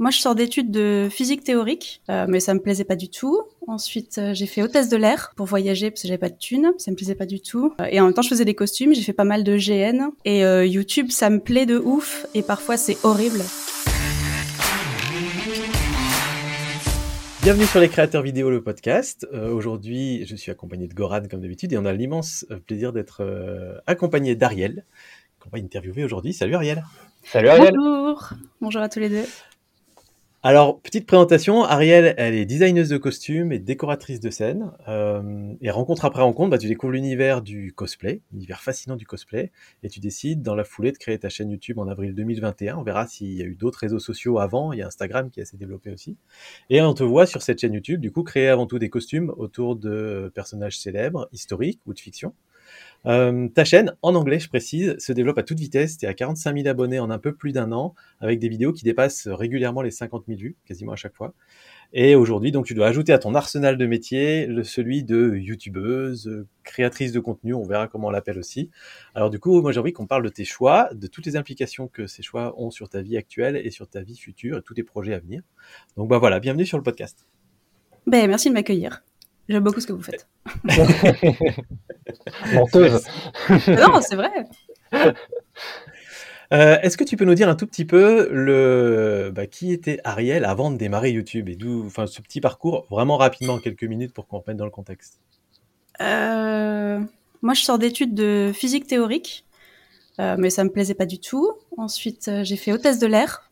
Moi, je sors d'études de physique théorique, euh, mais ça me plaisait pas du tout. Ensuite, euh, j'ai fait hôtesse de l'air pour voyager parce que j'avais pas de thunes, ça me plaisait pas du tout. Euh, et en même temps, je faisais des costumes, j'ai fait pas mal de GN. Et euh, YouTube, ça me plaît de ouf, et parfois c'est horrible. Bienvenue sur les créateurs vidéo, le podcast. Euh, Aujourd'hui, je suis accompagné de Goran comme d'habitude et on a l'immense plaisir d'être euh, accompagné d'Ariel, qu'on va interviewer aujourd'hui. Salut Ariel. Salut Ariel. Bonjour Bonjour à tous les deux. Alors, petite présentation, Ariel, elle est designeuse de costumes et décoratrice de scène. Euh, et rencontre après rencontre, bah, tu découvres l'univers du cosplay, l'univers fascinant du cosplay, et tu décides dans la foulée de créer ta chaîne YouTube en avril 2021. On verra s'il y a eu d'autres réseaux sociaux avant, il y a Instagram qui est assez développé aussi. Et on te voit sur cette chaîne YouTube, du coup, créer avant tout des costumes autour de personnages célèbres, historiques ou de fiction. Euh, ta chaîne, en anglais, je précise, se développe à toute vitesse. Tu es à 45 000 abonnés en un peu plus d'un an, avec des vidéos qui dépassent régulièrement les 50 000 vues, quasiment à chaque fois. Et aujourd'hui, donc, tu dois ajouter à ton arsenal de métiers le, celui de youtubeuse, créatrice de contenu, on verra comment on l'appelle aussi. Alors du coup, moi j'ai envie qu'on parle de tes choix, de toutes les implications que ces choix ont sur ta vie actuelle et sur ta vie future et tous tes projets à venir. Donc bah voilà, bienvenue sur le podcast. Ben, merci de m'accueillir. J'aime beaucoup ce que vous faites. Menteuse. non, c'est vrai. Euh, Est-ce que tu peux nous dire un tout petit peu le bah, qui était Ariel avant de démarrer YouTube et d'où, enfin, ce petit parcours vraiment rapidement en quelques minutes pour qu'on remette dans le contexte? Euh, moi, je sors d'études de physique théorique, euh, mais ça me plaisait pas du tout. Ensuite, j'ai fait hôtesse de l'air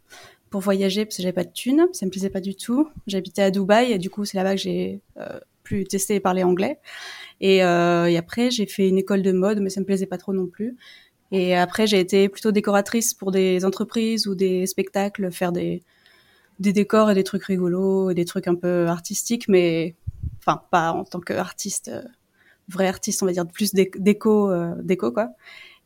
pour voyager parce que j'avais pas de thunes, ça me plaisait pas du tout. J'habitais à Dubaï et du coup, c'est là-bas que j'ai pu tester et parler anglais. Et, euh, et après, j'ai fait une école de mode, mais ça me plaisait pas trop non plus. Et après, j'ai été plutôt décoratrice pour des entreprises ou des spectacles, faire des, des décors et des trucs rigolos et des trucs un peu artistiques, mais enfin, pas en tant qu'artiste, euh, vrai artiste, on va dire, plus dé- déco, euh, déco quoi.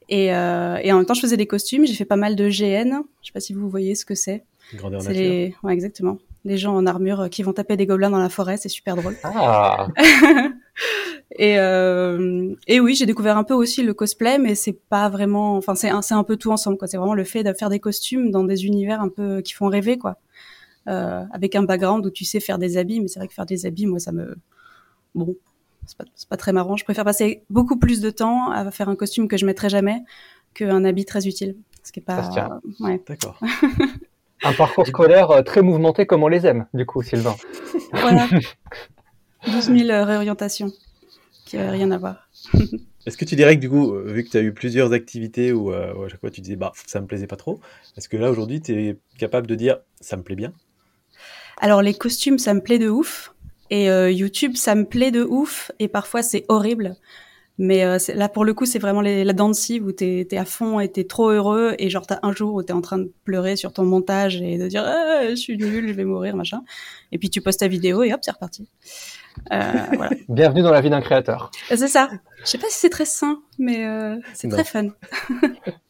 Et, euh, et en même temps, je faisais des costumes, j'ai fait pas mal de GN. Je sais pas si vous voyez ce que c'est. Grandeur nature. les, ouais, exactement. Les gens en armure euh, qui vont taper des gobelins dans la forêt, c'est super drôle. Ah, Et, euh, et oui, j'ai découvert un peu aussi le cosplay, mais c'est pas vraiment, enfin c'est un, c'est un peu tout ensemble quoi. C'est vraiment le fait de faire des costumes dans des univers un peu qui font rêver quoi, euh, avec un background où tu sais faire des habits, mais c'est vrai que faire des habits, moi ça me, bon, c'est pas, c'est pas très marrant. Je préfère passer beaucoup plus de temps à faire un costume que je mettrai jamais qu'un habit très utile. Ce qui est Ça se pas, tient. ouais. D'accord. un parcours scolaire euh, très mouvementé comme on les aime, du coup, Sylvain. Voilà. 12 000 réorientations qui n'avaient rien à voir. Est-ce que tu dirais que du coup, euh, vu que tu as eu plusieurs activités où, euh, où à chaque fois tu disais bah ça me plaisait pas trop, est-ce que là aujourd'hui tu es capable de dire ça me plaît bien? Alors les costumes, ça me plaît de ouf. Et euh, YouTube, ça me plaît de ouf. Et parfois, c'est horrible. Mais euh, là, pour le coup, c'est vraiment les, la danse où t'es es à fond et t'es trop heureux. Et genre, t'as un jour où t'es en train de pleurer sur ton montage et de dire ah, je suis nul, je vais mourir, machin. Et puis tu postes ta vidéo et hop, c'est reparti. Euh, voilà. Bienvenue dans la vie d'un créateur. Et C'est ça. Je sais pas si c'est très sain, mais euh, c'est très fun.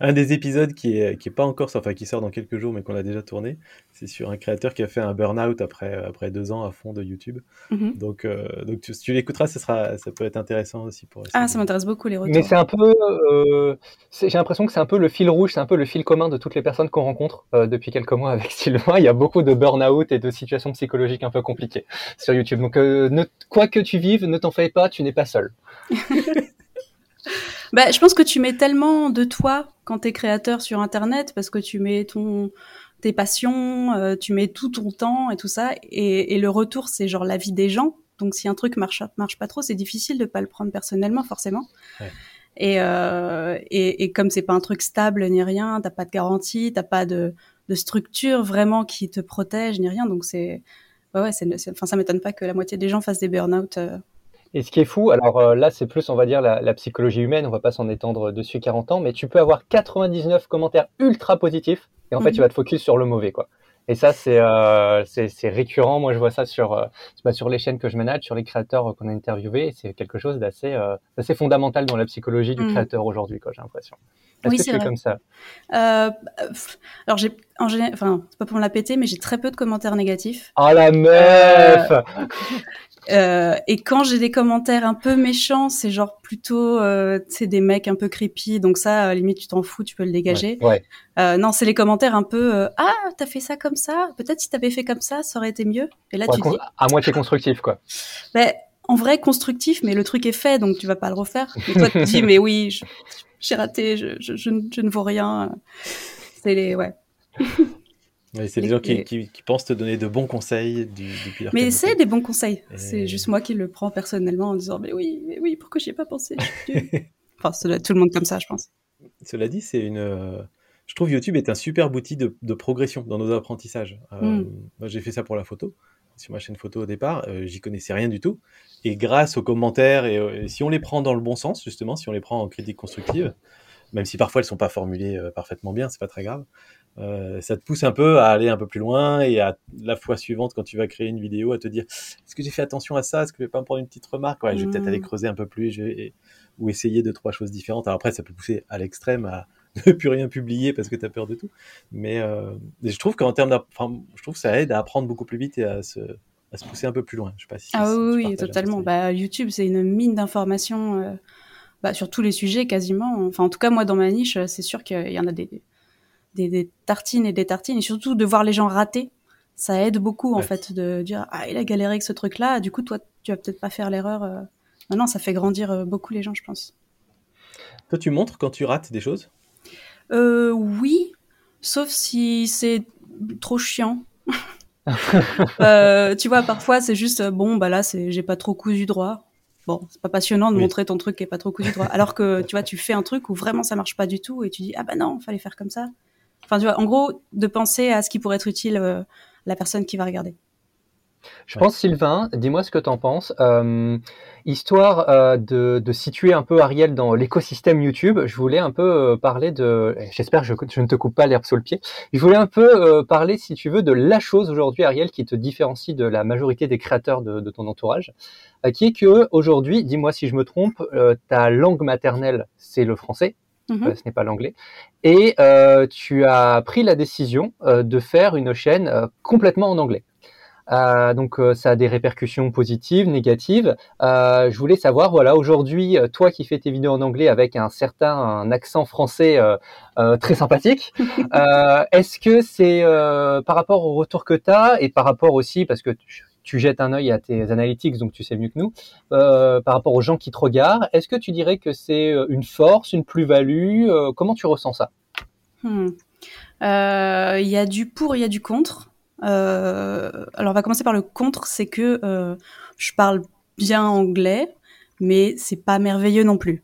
Un des épisodes qui est, qui est pas encore, enfin qui sort dans quelques jours mais qu'on a déjà tourné, c'est sur un créateur qui a fait un burn-out après, après deux ans à fond de YouTube. Mhm. Donc, euh, donc tu- si tu l'écouteras, ça, sera, ça peut être intéressant aussi pour Ah, ça m'intéresse beaucoup les retours. Mais c'est un peu, euh, j'ai l'impression que c'est un peu le fil rouge, c'est un peu le fil commun de toutes les personnes qu'on rencontre euh, depuis quelques mois avec Sylvain. Il y a beaucoup de burn-out et de situations psychologiques un peu compliquées sur YouTube. Donc, euh, ne, quoi que tu vives, ne t'en fais pas, tu n'es pas seul. Bah, je pense que tu mets tellement de toi quand t'es créateur sur Internet parce que tu mets ton tes passions, euh, tu mets tout ton temps et tout ça, et, et le retour c'est genre la vie des gens. Donc si un truc marche marche pas trop, c'est difficile de pas le prendre personnellement forcément. Ouais. Et, euh, et et comme c'est pas un truc stable ni rien, t'as pas de garantie, t'as pas de de structure vraiment qui te protège ni rien. Donc c'est ouais ouais, c'est- enfin ça m'étonne pas que la moitié des gens fassent des burn-out. euh, Et ce qui est fou, alors euh, là, c'est plus, on va dire, la, la psychologie humaine, on va pas s'en étendre dessus 40 ans, mais tu peux avoir 99 commentaires ultra positifs, et en fait, Mhm. tu vas te focus sur le mauvais, quoi. Et ça, c'est euh, récurrent. Moi, je vois ça sur, euh, bah, sur les chaînes que je manage, sur les créateurs euh, qu'on a interviewés, c'est quelque chose d'assez euh, fondamental dans la psychologie du Mhm. créateur aujourd'hui, quoi, j'ai l'impression. Est-ce Oui, que c'est comme ça? Alors j'ai en général, enfin c'est pas pour me la péter, mais j'ai très peu de commentaires négatifs. Oh la meuf Euh, et quand j'ai des commentaires un peu méchants, c'est genre plutôt, euh, c'est des mecs un peu creepy, donc ça, à la limite, tu t'en fous, tu peux le dégager. Ouais. Euh, non, c'est les commentaires un peu, euh, ah, t'as fait ça comme ça, peut-être si t'avais fait comme ça, ça aurait été mieux. Et là, Ouais, tu dis, à moitié constructif, quoi. ben, en vrai, constructif, mais le truc est fait, donc tu vas pas le refaire. Et toi, tu te dis, mais oui, j'ai raté, je, je, je, ne- je ne vaux rien. C'est les, ouais. C'est des gens qui, les- qui, qui pensent te donner de bons conseils du, depuis leur Mais c'est des bons conseils. Et- C'est juste moi qui le prends personnellement en disant, mais oui, mais oui, pourquoi j'y ai pas pensé. Enfin, tout le monde comme ça, je pense. Cela dit, c'est une. euh, Je trouve YouTube est un super outil de, de progression dans nos apprentissages. Euh, Mm. Moi, j'ai fait ça pour la photo. Sur ma chaîne photo au départ, euh, j'y connaissais rien du tout. Et grâce aux commentaires, et, euh, si on les prend dans le bon sens, justement, si on les prend en critique constructive, même si parfois elles sont pas formulées euh, parfaitement bien, c'est pas très grave. Euh, ça te pousse un peu à aller un peu plus loin et à la fois suivante, quand tu vas créer une vidéo, à te dire est-ce que j'ai fait attention à ça? Est-ce que je vais pas me prendre une petite remarque? Ouais, Je vais peut-être Mm. aller creuser un peu plus je vais- ou essayer deux, trois choses différentes. Alors après, ça peut pousser à l'extrême à ne plus rien publier parce que tu as peur de tout. Mais euh, je trouve qu'en termes enfin, je trouve que ça aide à apprendre beaucoup plus vite et à se, à se pousser un peu plus loin. Je sais pas si Ah oui, totalement. Bah, YouTube, c'est une mine d'informations euh, bah, sur tous les sujets quasiment. Enfin, en tout cas, moi, dans ma niche, c'est sûr qu'il y en a des, des, des tartines et des tartines. Et surtout, de voir les gens rater, ça aide beaucoup, en Ouais. fait, de dire « Ah, il a galéré avec ce truc-là. Du coup, toi, tu vas peut-être pas faire l'erreur. euh. Non, non, ça fait grandir euh, beaucoup les gens, je pense. Toi, tu montres quand tu rates des choses? Euh, oui, sauf si c'est trop chiant. Euh, tu vois, parfois c'est juste bon, bah là, c'est j'ai pas trop cousu droit. Bon, c'est pas passionnant de Oui. montrer ton truc qui est pas trop cousu droit. Alors que tu vois, tu fais un truc où vraiment ça marche pas du tout et tu dis ah bah non, fallait faire comme ça. Enfin, en gros, de penser à ce qui pourrait être utile euh, à la personne qui va regarder. Je pense, Sylvain, dis-moi ce que tu en penses. Euh, histoire euh, de, situer un peu Ariel dans l'écosystème YouTube, je voulais un peu euh, parler de. J'espère que je, ne te coupe pas l'herbe sous le pied. Je voulais un peu euh, parler, si tu veux, de la chose aujourd'hui, Ariel, qui te différencie de la majorité des créateurs de, de ton entourage, euh, qui est que aujourd'hui, dis-moi si je me trompe, euh, ta langue maternelle, c'est le français. Mhm. Euh, ce n'est pas l'anglais. Et euh, tu as pris la décision euh, de faire une chaîne euh, complètement en anglais. Euh, donc euh, ça a des répercussions positives, négatives. Euh, je voulais savoir, voilà, aujourd'hui, toi qui fais tes vidéos en anglais avec un certain un accent français euh, euh, très sympathique, euh, est-ce que c'est euh, par rapport au retour que tu as et par rapport aussi, parce que tu, tu jettes un œil à tes analytics, donc tu sais mieux que nous, euh, par rapport aux gens qui te regardent, est-ce que tu dirais que c'est euh, une force, une plus-value euh, Comment tu ressens ça? Hmm. Il y a du pour, il y a du contre. Alors, on va commencer par le contre, c'est que je parle bien anglais, mais c'est pas merveilleux non plus.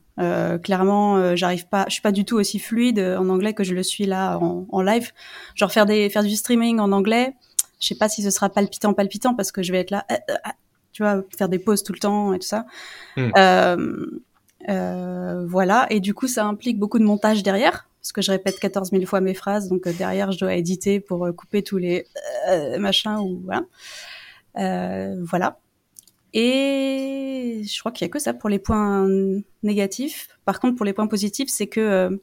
Clairement, euh, j'arrive pas, je suis pas du tout aussi fluide en anglais que je le suis là en, en live. Genre faire des, faire du streaming en anglais, je sais pas si ce sera palpitant, palpitant parce que je vais être là, euh, euh, euh, tu vois, faire des pauses tout le temps et tout ça. Hmm. Euh, euh, voilà, et du coup, ça implique beaucoup de montage derrière, parce que je répète 14 000 fois mes phrases, donc derrière, je dois éditer pour couper tous les euh, machins ou voilà. Euh, voilà. Et je crois qu'il y a que ça pour les points négatifs. Par contre, pour les points positifs, c'est que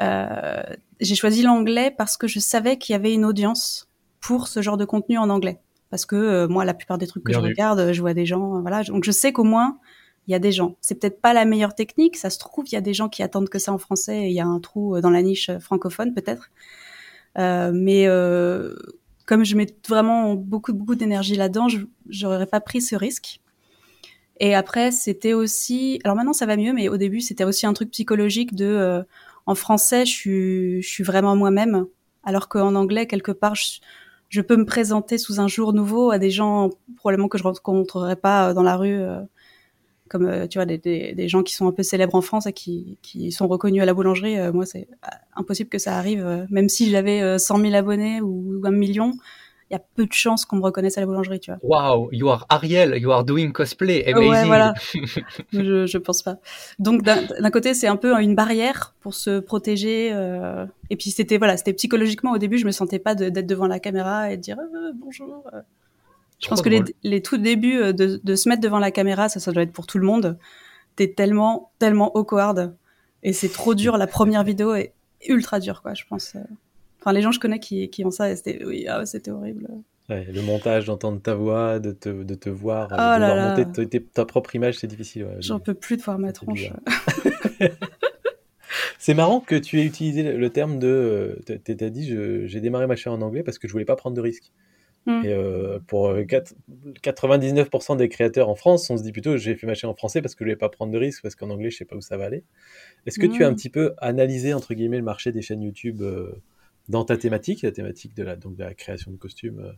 euh, j'ai choisi l'anglais parce que je savais qu'il y avait une audience pour ce genre de contenu en anglais. Parce que euh, moi, la plupart des trucs que Bien je vu. regarde, je vois des gens, euh, voilà. Donc je sais qu'au moins il y a des gens. C'est peut-être pas la meilleure technique, ça se trouve, il y a des gens qui attendent que ça en français et il y a un trou euh, dans la niche euh, francophone peut-être. Euh, mais euh, comme je mets vraiment beaucoup beaucoup d'énergie là-dedans, je j'aurais pas pris ce risque. Et après, c'était aussi, alors maintenant ça va mieux, mais au début c'était aussi un truc psychologique de, euh, en français, je suis, je suis vraiment moi-même, alors qu'en anglais quelque part, je, je peux me présenter sous un jour nouveau à des gens probablement que je rencontrerais pas euh, dans la rue, euh, comme euh, tu vois des, gens qui sont un peu célèbres en France et qui, sont reconnus à la boulangerie. Moi, c'est impossible que ça arrive, même si j'avais euh, 100 000 abonnés ou un million. Il y a peu de chances qu'on me reconnaisse à la boulangerie, tu vois. Wow, you are Ariel, you are doing cosplay, amazing. Ouais, voilà. je, je pense pas. Donc d'un côté, c'est un peu une barrière pour se protéger. euh, et puis c'était voilà, c'était psychologiquement au début, je me sentais pas de- d'être devant la caméra et de dire euh, bonjour. euh. Je pense que les, tout débuts de, de se mettre devant la caméra, ça, ça doit être pour tout le monde. T'es tellement, tellement awkward et c'est trop dur. La première vidéo est ultra dure, quoi. Je pense. Euh. Enfin, les gens que je connais qui, qui ont ça, et c'était oui, ah, c'était horrible. Ouais, le montage, d'entendre ta voix, de te, de te voir, Oh de là là. monter ta- propre image, c'est difficile. ouais. J'en peux plus de voir ma tronche. C'est marrant que tu aies utilisé le- terme de. euh, T'as dit, j'ai démarré ma chaîne en anglais parce que je voulais pas prendre de risques. Mm. Et euh, pour euh, quatre- 99% des créateurs en France, on se dit plutôt, j'ai fait ma chaîne en français parce que je voulais pas prendre de risques, parce qu'en anglais, je sais pas où ça va aller. Est-ce que tu as un Mm. petit peu analysé, entre guillemets, le marché des chaînes YouTube euh, dans ta thématique, la thématique de la, donc, de la création de costumes euh,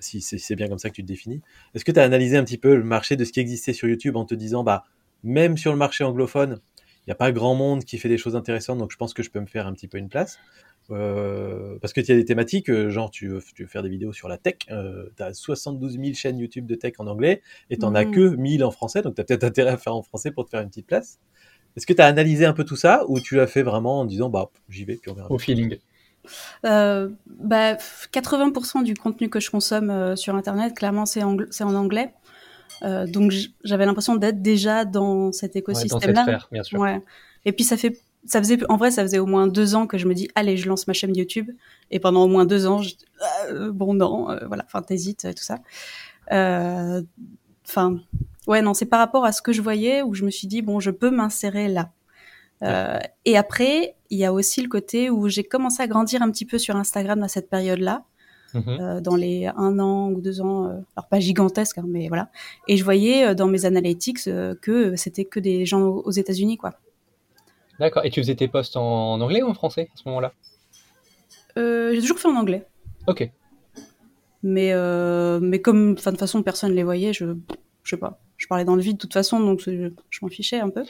si c'est bien comme ça que tu te définis. Est-ce que tu as analysé un petit peu le marché de ce qui existait sur YouTube en te disant, bah, même sur le marché anglophone, il n'y a pas grand monde qui fait des choses intéressantes, donc je pense que je peux me faire un petit peu une place. Euh, parce que tu as des thématiques, euh, genre tu veux, tu veux faire des vidéos sur la tech, euh, tu as 72 000 chaînes YouTube de tech en anglais et tu n'en as Mhm. que 1000 en français, donc tu as peut-être intérêt à faire en français pour te faire une petite place. Est-ce que tu as analysé un peu tout ça ou tu l'as fait vraiment en disant bah j'y vais puis on verra Au feeling. Euh, bah, 80% du contenu que je consomme euh, sur Internet, clairement, c'est angl- en anglais. Euh, donc j'avais l'impression d'être déjà dans cet écosystème-là. sphère, bien sûr. Ouais. Et puis ça fait, ça faisait, en vrai, ça faisait au moins deux ans que je me dis, allez, je lance ma chaîne YouTube. Et pendant au moins deux ans, je, euh, bon non, voilà, enfin t'hésites, tout ça. Enfin, ouais, non, c'est par rapport à ce que je voyais où je me suis dit, bon, je peux m'insérer là. Euh, et après, il y a aussi le côté où j'ai commencé à grandir un petit peu sur Instagram à cette période-là, Mhm. euh, dans les un an ou deux ans, euh, alors pas gigantesque, hein, mais voilà. Et je voyais dans mes analytics que c'était que des gens aux États-Unis, quoi. D'accord. Et tu faisais tes posts en anglais ou en français à ce moment-là? J'ai toujours fait en anglais, Ok. mais mais comme, de toute façon personne les voyait, je, je sais pas, je parlais dans le vide de toute façon, donc je, je m'en fichais un peu.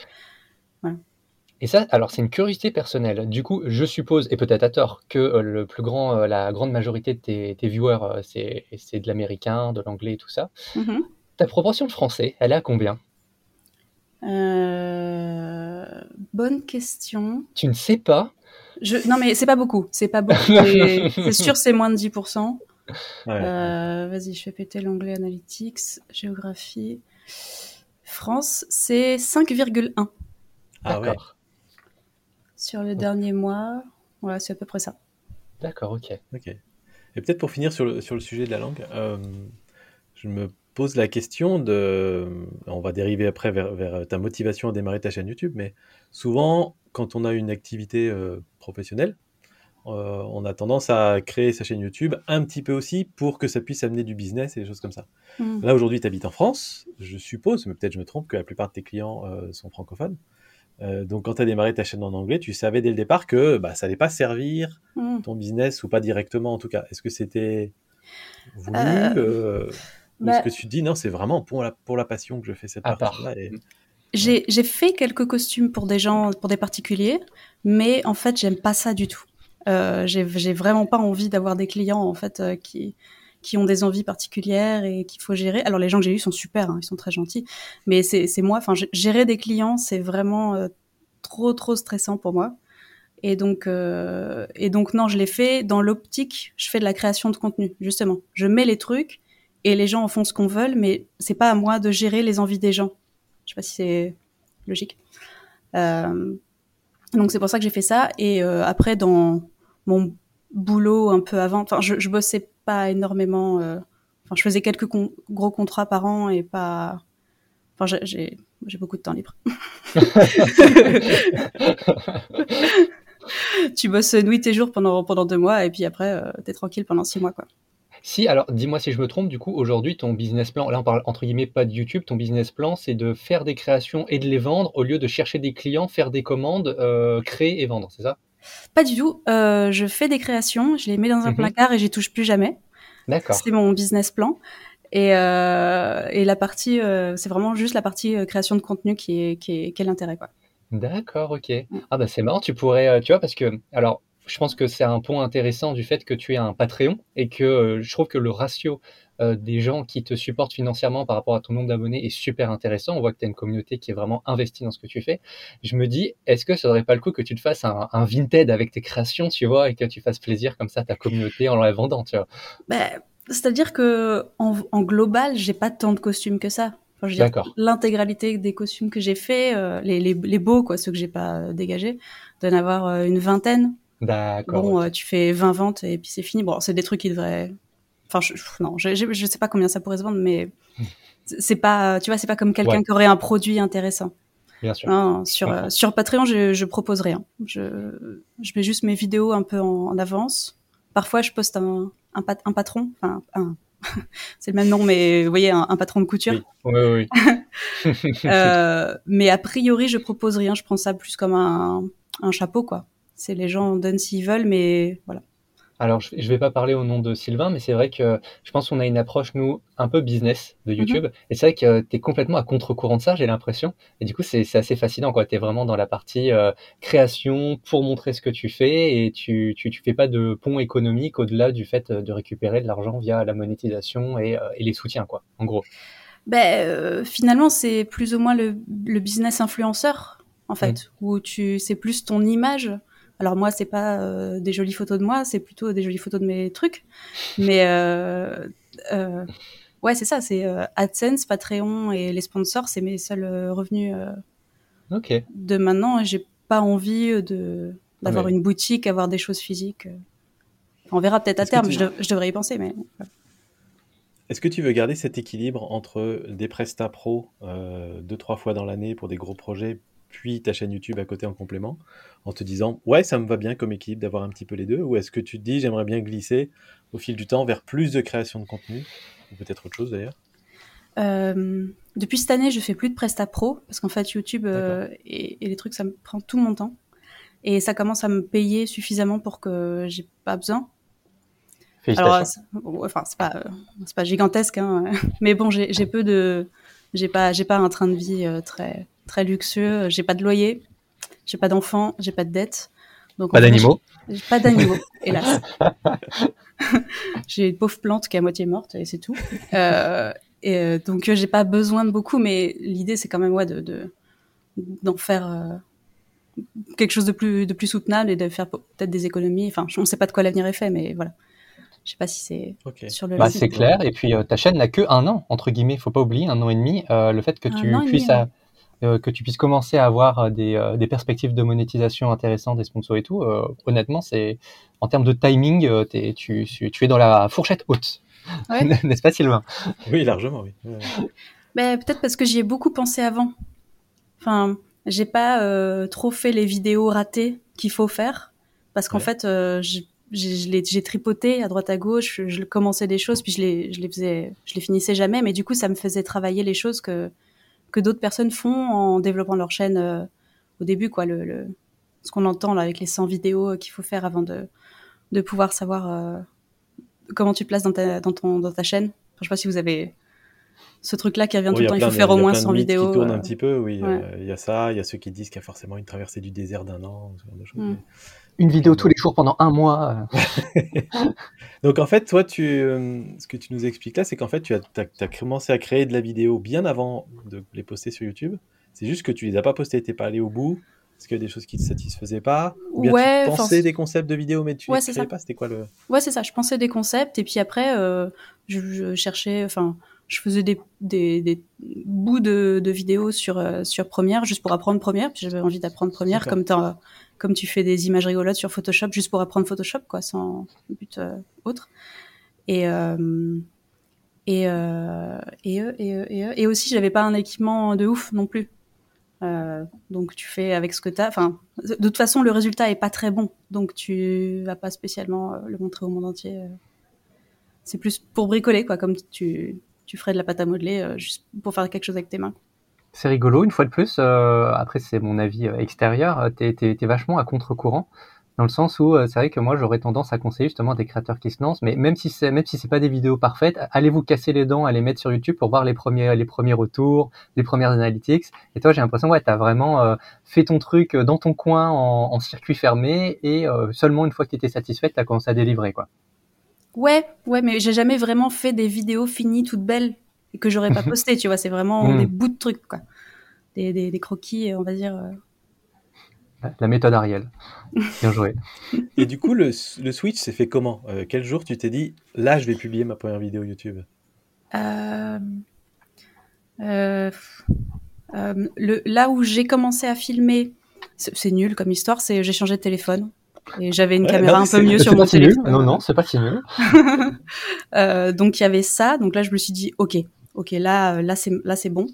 Et ça, alors c'est une curiosité personnelle. Du coup, je suppose, et peut-être à tort, que euh, le plus grand, euh, la grande majorité de tes, tes viewers, euh, c'est c'est de l'américain, de l'anglais et tout ça. Mhm. Ta proportion de français, elle est à combien? Euh, bonne question. Tu ne sais pas? Je, non mais c'est pas beaucoup, c'est pas beaucoup. C'est c'est sûr, c'est moins de 10%. Ouais. Euh, Vas-y, je fais péter l'anglais analytics, géographie. France, c'est 5,1 Ah ouais. Sur le dernier mois. Voilà, c'est à peu près ça. D'accord, ok. Ok. Et peut-être pour finir sur le, sur le sujet de la langue, euh, je me pose la question de. On va dériver après vers, vers ta motivation à démarrer ta chaîne YouTube, mais souvent, quand on a une activité euh, professionnelle, euh, on a tendance à créer sa chaîne YouTube un petit peu aussi pour que ça puisse amener du business et des choses comme ça. Mm. Là, aujourd'hui, tu habites en France. Je suppose, mais peut-être je me trompe, que la plupart de tes clients euh, sont francophones. Euh, donc, quand tu as démarré ta chaîne en anglais, tu savais dès le départ que bah, ça allait pas servir Mm. ton business ou pas directement en tout cas Est-ce que c'était voulu Euh, euh, ou bah- est-ce que tu te dis non, c'est vraiment pour la, pour la passion que je fais cette partie-là et... J'ai fait quelques costumes pour des gens, pour des particuliers, mais en fait, j'aime pas ça du tout. Euh, J'ai j'ai vraiment pas envie d'avoir des clients en fait euh, qui qui ont des envies particulières et qu'il faut gérer. Alors les gens que j'ai eus sont super, hein, ils sont très gentils, mais c'est moi. Enfin, gérer des clients, c'est vraiment euh, trop trop stressant pour moi. Et donc euh, et donc non, je l'ai fait dans l'optique. Je fais de la création de contenu justement. Je mets les trucs et les gens en font ce qu'on veut, mais c'est pas à moi de gérer les envies des gens. Je sais pas si c'est logique. Euh, donc c'est pour ça que j'ai fait ça. Et après, dans mon boulot un peu avant, enfin, je, je bossais pas énormément. euh, Enfin, je faisais quelques con- gros contrats par an et pas. Enfin, j'ai beaucoup de temps libre. tu bosses nuit et jour pendant pendant deux mois et puis après euh, t'es tranquille pendant six mois quoi. Si, alors dis-moi si je me trompe, du coup, aujourd'hui, ton business plan, là on parle entre guillemets pas de YouTube, ton business plan, c'est de faire des créations et de les vendre au lieu de chercher des clients, faire des commandes, euh, créer et vendre, c'est ça? Pas du tout. Euh, je fais des créations, je les mets dans un Mhm. placard et j'y touche plus jamais. D'accord. C'est mon business plan. Et, euh, et la partie, euh, c'est vraiment juste la partie création de contenu qui est, qui est, qui est l'intérêt, quoi. D'accord, ok. Ah bah c'est marrant, tu pourrais, tu vois, parce que, alors, je pense que c'est un point intéressant du fait que tu aies un Patreon et que je trouve que le ratio euh, des gens qui te supportent financièrement par rapport à ton nombre d'abonnés est super intéressant. On voit que tu as une communauté qui est vraiment investie dans ce que tu fais. Je me dis, est-ce que ça aurait pas le coup que tu te fasses un, un Vinted avec tes créations, tu vois, et que tu fasses plaisir comme ça à ta communauté en les vendant, tu vois? Ben, C'est-à-dire que en, en global, j'ai pas tant de costumes que ça. Enfin, je veux dire, D'accord. L'intégralité des costumes que j'ai fait, euh, les, les, les beaux, quoi, ceux que j'ai pas euh, dégagés, doit en avoir euh, une vingtaine. D'accord. Bon, tu fais 20 ventes et puis c'est fini. Bon, c'est des trucs qui devraient Enfin, je, non, je, je, sais pas combien ça pourrait se vendre, mais c'est pas, tu vois, c'est pas comme quelqu'un qui aurait un produit intéressant. Bien sûr. Non, sur, euh, sur Patreon, je, je propose rien. Je, je mets juste mes vidéos un peu en, avance. Parfois, je poste un, un, un patron, enfin, un, c'est le même nom, mais vous voyez, un, patron de couture. Oui, oui, oui. euh, mais a priori, je propose rien. Je prends ça plus comme un, un chapeau, quoi. C'est les gens donnent s'ils veulent, mais voilà. Alors, je ne vais pas parler au nom de Sylvain, mais c'est vrai que je pense qu'on a une approche, nous, un peu business de mhm. YouTube. Et c'est vrai que tu es complètement à contre-courant de ça, j'ai l'impression. Et du coup, c'est assez fascinant. Tu es vraiment dans la partie euh, création pour montrer ce que tu fais et tu, tu, tu fais pas de pont économique au-delà du fait de récupérer de l'argent via la monétisation et, euh, et, les soutiens, quoi, en gros. Ben, euh, finalement, c'est plus ou moins le, le business influenceur, en fait, où tu c'est plus ton image alors moi, c'est pas euh, des jolies photos de moi, c'est plutôt des jolies photos de mes trucs. Mais euh, euh, ouais, c'est ça, c'est AdSense, Patreon et les sponsors, c'est mes seuls revenus de maintenant. J'ai pas envie de d'avoir une boutique, avoir des choses physiques. on verra peut-être à terme. Je, devrais y penser, mais. Est-ce que tu veux garder cet équilibre entre des prestats pro deux trois fois dans l'année pour des gros projets, puis ta chaîne YouTube à côté en complément, en te disant ouais ça me va bien comme équipe d'avoir un petit peu les deux, ou est-ce que tu te dis j'aimerais bien glisser au fil du temps vers plus de création de contenu, ou peut-être autre chose d'ailleurs? Euh, Depuis cette année je fais plus de Presta Pro, parce qu'en fait YouTube euh, et, les trucs ça me prend tout mon temps, et ça commence à me payer suffisamment pour que j'ai pas besoin. Alors, enfin, c'est pas, c'est pas gigantesque, hein, mais bon, j'ai peu de, j'ai pas, j'ai pas un train de vie euh, très, très luxueux. J'ai pas de loyer, j'ai pas d'enfants, j'ai pas de dettes. Donc, pas d'animaux Pas d'animaux, hélas. j'ai une pauvre plante qui est à moitié morte et c'est tout. Euh, et euh, donc j'ai pas besoin de beaucoup, mais l'idée c'est quand même ouais de d'en faire euh, quelque chose de plus de plus soutenable et de faire peut-être des économies. Enfin, on sait pas de quoi l'avenir est fait, mais voilà. Je sais pas si c'est sur le. Bah, c'est clair. Et puis ta chaîne n'a que un an entre guillemets. Faut pas oublier un an et demi. le fait que tu puisses à euh, que tu puisses commencer à avoir euh, des, euh, des, perspectives de monétisation intéressantes, des sponsors et tout, honnêtement, c'est en termes de timing, es, tu, tu, es dans la fourchette haute. N'est-ce pas, Sylvain? Oui, largement, oui. Mais peut-être parce que j'y ai beaucoup pensé avant. Enfin, j'ai pas trop fait les vidéos ratées qu'il faut faire, parce qu'en fait, j'ai tripoté à droite à gauche, je, je, commençais des choses, puis je les, je les faisais, je les finissais jamais, mais du coup, ça me faisait travailler les choses que que d'autres personnes font en développant leur chaîne euh, au début, quoi. Le, ce qu'on entend là avec les 100 vidéos qu'il faut faire avant de, de pouvoir savoir euh, comment tu places dans ta, dans, ton, dans ta chaîne. Enfin, je sais pas si vous avez ce truc-là qui revient tout le temps. Il faut faire au moins 100 vidéos. Qui tourne un euh, petit peu, oui. Il y a ça. Il y a ceux qui disent qu'il y a forcément une traversée du désert d'un an. Ce genre de choses. Mm une vidéo tous les jours pendant un mois. Donc en fait, toi, tu, euh, ce que tu nous expliques là, c'est qu'en fait, tu as, as, commencé à créer de la vidéo bien avant de les poster sur YouTube. C'est juste que tu les as pas postées, t'es pas allé au bout. Est-ce qu'il y a des choses qui te satisfaisaient pas? Ou bien tu pensais des concepts de vidéos, mais tu ne savais pas? C'était quoi le Ouais, c'est ça. Je pensais des concepts et puis après, euh, je, cherchais, enfin, je faisais des, des, des bouts de, de, vidéos sur euh, sur Premiere juste pour apprendre Premiere. Puis j'avais envie d'apprendre Premiere comme comme tu fais des images rigolotes sur Photoshop juste pour apprendre Photoshop, quoi, sans but euh, autre. Et, euh, et, euh, et, et, et, aussi, j'avais pas un équipement de ouf non plus. donc tu fais avec ce que tu as. Enfin, de toute façon, le résultat est pas très bon, donc tu vas pas spécialement le montrer au monde entier. C'est plus pour bricoler, quoi, comme tu, tu ferais de la pâte à modeler juste pour faire quelque chose avec tes mains c'est rigolo, une fois de plus, euh, après c'est mon avis euh, extérieur, euh, t'es, es, vachement à contre-courant, dans le sens où c'est vrai que moi j'aurais tendance à conseiller justement des créateurs qui se lancent, mais même si c'est même si c'est pas des vidéos parfaites, allez vous casser les dents, allez mettre sur YouTube pour voir les premiers les premiers retours, les premières analytics. Et toi j'ai l'impression ouais t'as vraiment fait ton truc dans ton coin en, circuit fermé et seulement une fois que t'étais satisfaite t'as commencé à délivrer quoi. Ouais ouais mais j'ai jamais vraiment fait des vidéos finies toutes belles et que j'aurais pas posté, tu vois. C'est vraiment mm. des bouts de trucs, quoi. Des, des, croquis, on va dire. Euh. La méthode Ariel. Bien joué. et du coup, le, le switch s'est fait comment? Euh, Quel jour tu t'es dit, là, je vais publier ma première vidéo YouTube? Euh, le, Là où j'ai commencé à filmer, c'est nul comme histoire, c'est j'ai changé de téléphone. Et j'avais une caméra un peu mieux sur mon téléphone. Non, non, c'est pas si nul. euh, donc il y avait ça. Donc là, je me suis dit, ok, ok, là, là c'est là c'est bon.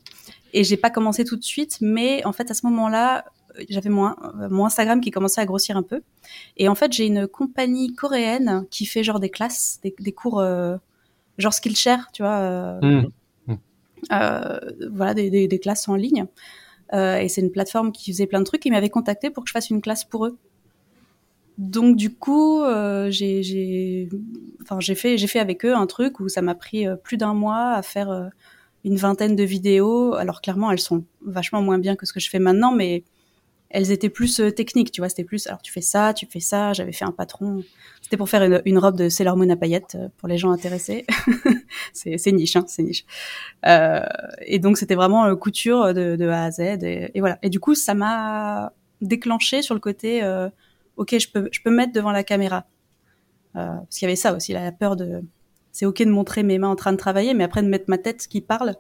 Et j'ai pas commencé tout de suite, mais en fait à ce moment-là, j'avais mon, mon Instagram qui commençait à grossir un peu. Et en fait, j'ai une compagnie coréenne qui fait genre des classes, des, des cours euh, genre Skillshare, tu vois. Euh. Euh, voilà, des, des, des, classes en ligne. Euh, et c'est une plateforme qui faisait plein de trucs. Ils m'avaient contacté pour que je fasse une classe pour eux. Donc du coup, euh, j'ai, enfin j'ai fait, j'ai fait avec eux un truc où ça m'a pris plus d'un mois à faire une vingtaine de vidéos. Alors clairement, elles sont vachement moins bien que ce que je fais maintenant, mais elles étaient plus euh, techniques, tu vois, c'était plus, alors tu fais ça, tu fais ça, j'avais fait un patron, c'était pour faire une, robe de Sailor Moon à paillettes euh, pour les gens intéressés, c'est niche, hein, c'est niche. Euh, et donc c'était vraiment euh, couture de, de, A à Z, et, et, voilà. Et du coup, ça m'a déclenché sur le côté, euh, ok, je peux, je peux me mettre devant la caméra, parce qu'il y avait ça aussi, la peur de, c'est ok de montrer mes mains en train de travailler, mais après de mettre ma tête qui parle,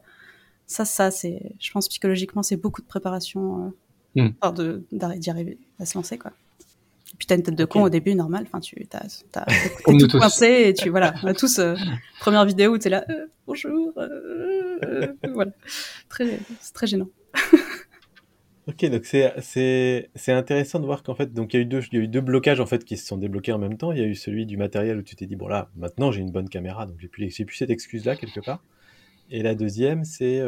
ça, ça, c'est, je pense psychologiquement, c'est beaucoup de préparation Mmh. de d'y arriver à se lancer quoi. Et puis t'as une tête de con au début normal, enfin tu t'as t'as tout coincé et tu voilà, on a tous euh, première vidéo où t'es là euh, bonjour euh, euh voilà. Très c'est très gênant. Ok, donc c'est intéressant de voir qu'en fait donc il y a eu deux il y a eu deux blocages en fait qui se sont débloqués en même temps. Il y a eu celui du matériel où tu t'es dit bon là maintenant j'ai une bonne caméra donc j'ai plus plus cette excuse là quelque part. Et la deuxième c'est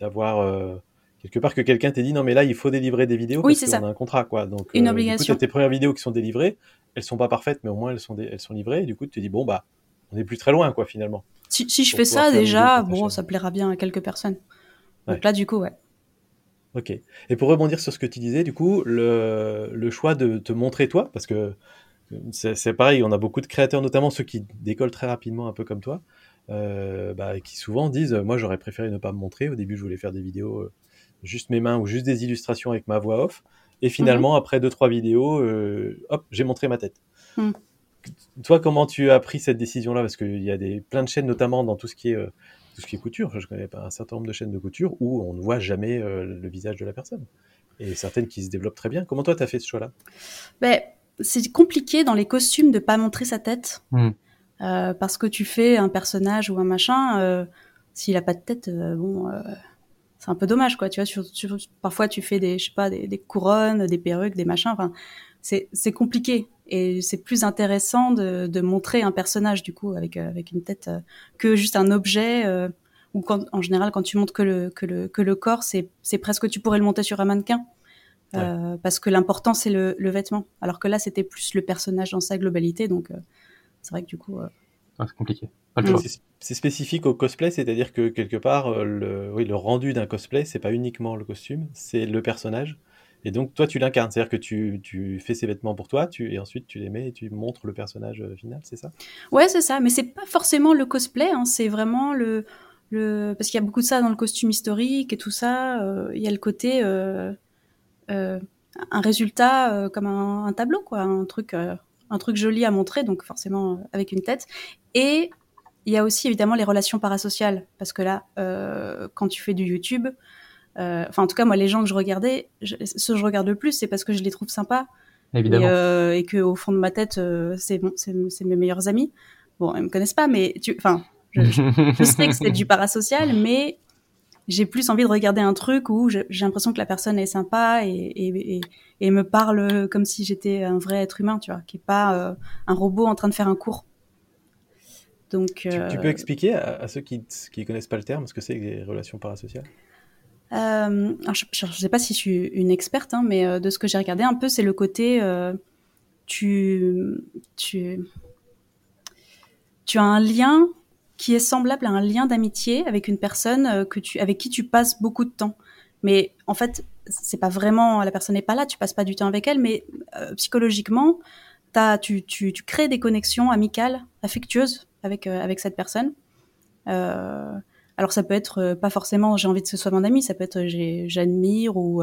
d'avoir quelque part que quelqu'un t'ait dit non mais là il faut délivrer des vidéos oui, parce qu'on a un contrat quoi. Donc une euh, obligation du coup, tes premières vidéos qui sont délivrées. Elles sont pas parfaites mais au moins elles sont elles sont livrées. Et du coup tu te dis bon bah on est plus très loin quoi finalement. Si, si je fais ça déjà bon ça plaira bien à quelques personnes. Donc ouais. là du coup ouais ok et pour rebondir sur ce que tu disais du coup le, le choix de te montrer toi parce que c'est pareil on a beaucoup de créateurs notamment ceux qui décollent très rapidement un peu comme toi euh, bah, qui souvent disent moi j'aurais préféré ne pas me montrer au début je voulais faire des vidéos euh, juste mes mains ou juste des illustrations avec ma voix off. Et finalement, mmh. après deux trois vidéos, euh, hop, j'ai montré ma tête. Mmh. Toi, comment tu as pris cette décision-là? Parce qu'il y a des, plein de chaînes, notamment dans tout ce qui est, euh, tout ce qui est couture. Je connais pas un certain nombre de chaînes de couture où on ne voit jamais euh, le visage de la personne. Et certaines qui se développent très bien. Comment toi, tu as fait ce choix-là? Ben, C'est compliqué dans les costumes de pas montrer sa tête. Mmh. parce que tu fais un personnage ou un machin, s'il a pas de tête, bon c'est un peu dommage quoi tu vois sur, sur, parfois tu fais des je sais pas des, des couronnes des perruques des machins enfin c'est c'est compliqué et c'est plus intéressant de, de montrer un personnage du coup avec euh, avec une tête euh, que juste un objet euh, ou quand en général quand tu montres que le que le que le corps c'est c'est presque tu pourrais le monter sur un mannequin ouais. euh, parce que l'important c'est le, le vêtement alors que là c'était plus le personnage dans sa globalité donc euh, c'est vrai que du coup ah, c'est compliqué c'est spécifique au cosplay, c'est-à-dire que quelque part, le, oui, le rendu d'un cosplay, c'est pas uniquement le costume, c'est le personnage. Et donc, toi, tu l'incarnes, c'est-à-dire que tu, tu, fais ces vêtements pour toi, tu, et ensuite tu les mets et tu montres le personnage euh, final, c'est ça? Ouais, c'est ça, mais c'est pas forcément le cosplay, hein, c'est vraiment le, le. Parce qu'il y a beaucoup de ça dans le costume historique et tout ça, euh, il y a le côté. Euh, un résultat comme un, un, tableau, quoi, un truc, un truc joli à montrer, donc forcément avec une tête. Et il y a aussi évidemment les relations parasociales, parce que là, quand tu fais du YouTube, enfin en tout cas moi les gens que je regardais, je, ceux que je regarde le plus, c'est parce que je les trouve sympas. Évidemment. Et, euh, et que au fond de ma tête, euh, c'est bon, c'est mes meilleurs amis. Bon, ils me connaissent pas, mais tu, enfin, je, je, je, sais que c'est du parasocial, mais j'ai plus envie de regarder un truc où j'ai l'impression que la personne est sympa et, et, et, et me parle comme si j'étais un vrai être humain, tu vois, qui est pas euh, un robot en train de faire un cours. Donc, euh... tu, tu, peux expliquer à, à ceux qui ne connaissent pas le terme ce que c'est que les relations parasociales? Euh, Je ne sais pas si je suis une experte, hein, mais euh, de ce que j'ai regardé un peu, c'est le côté euh, tu, tu, tu as un lien qui est semblable à un lien d'amitié avec une personne que tu, avec qui tu passes beaucoup de temps. Mais en fait, c'est pas vraiment la personne n'est pas là, tu passes pas du temps avec elle, mais psychologiquement, tu, crées des connexions amicales, affectueuses avec cette personne. Alors ça peut être euh, pas forcément j'ai envie que ce soit mon ami, ça peut être j'admire ou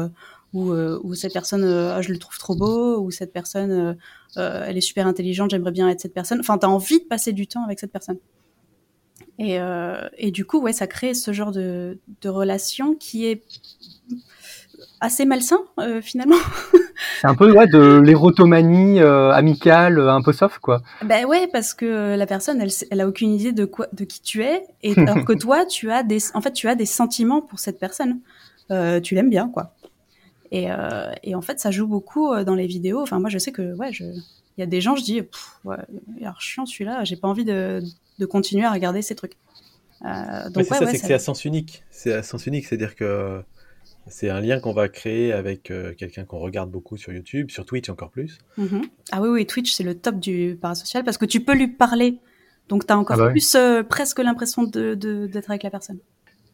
ou, cette personne oh, je le trouve trop beau ou cette personne elle est super intelligente, j'aimerais bien être cette personne. Enfin, tu as envie de passer du temps avec cette personne. Et, euh, du coup, ouais, ça crée ce genre de relation qui est assez malsain finalement. C'est un peu ouais, de l'érotomanie amicale, un peu soft, quoi. Ben ouais, parce que la personne, elle, elle a aucune idée de quoi, de qui tu es, et alors que toi, tu as des, en fait, tu as des sentiments pour cette personne. tu l'aimes bien, quoi. Et, et, en fait, ça joue beaucoup dans les vidéos. Enfin, moi, je sais que ouais, je, il y a des gens, je dis, ouais, il a chiant celui-là, j'ai pas envie de, de, continuer à regarder ces trucs. Euh, donc, c'est ça, c'est que c'est à sens unique. C'est à sens unique, c'est-à-dire que c'est un lien qu'on va créer avec euh, quelqu'un qu'on regarde beaucoup sur YouTube, sur Twitch encore plus. Mm-hmm. Ah oui, oui, Twitch, c'est le top du parasocial parce que tu peux lui parler. Donc, tu as encore ah bah plus euh, presque l'impression d'être de, avec la personne.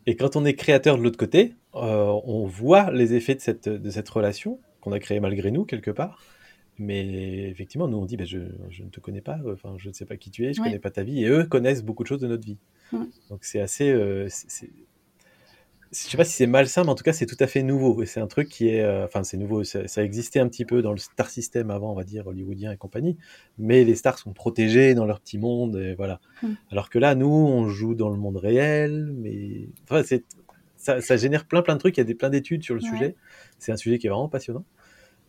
Et quand on est créateur de l'autre côté, on voit les effets de cette, de cette relation qu'on a créée malgré nous, quelque part. Mais effectivement, nous on dit, bah, je, je, ne te connais pas, enfin, je ne sais pas qui tu es, je ne connais pas ta vie, et eux connaissent beaucoup de choses de notre vie. Donc c'est assez, euh, je sais pas si c'est malsain, mais en tout cas c'est tout à fait nouveau. Et c'est un truc qui est, euh, enfin c'est nouveau, ça, existait un petit peu dans le star system avant, on va dire hollywoodien et compagnie, mais les stars sont protégés dans leur petit monde, et voilà. Alors que là, nous, on joue dans le monde réel, mais enfin, ça, génère plein plein de trucs. Il y a des plein d'études sur le sujet. C'est un sujet qui est vraiment passionnant.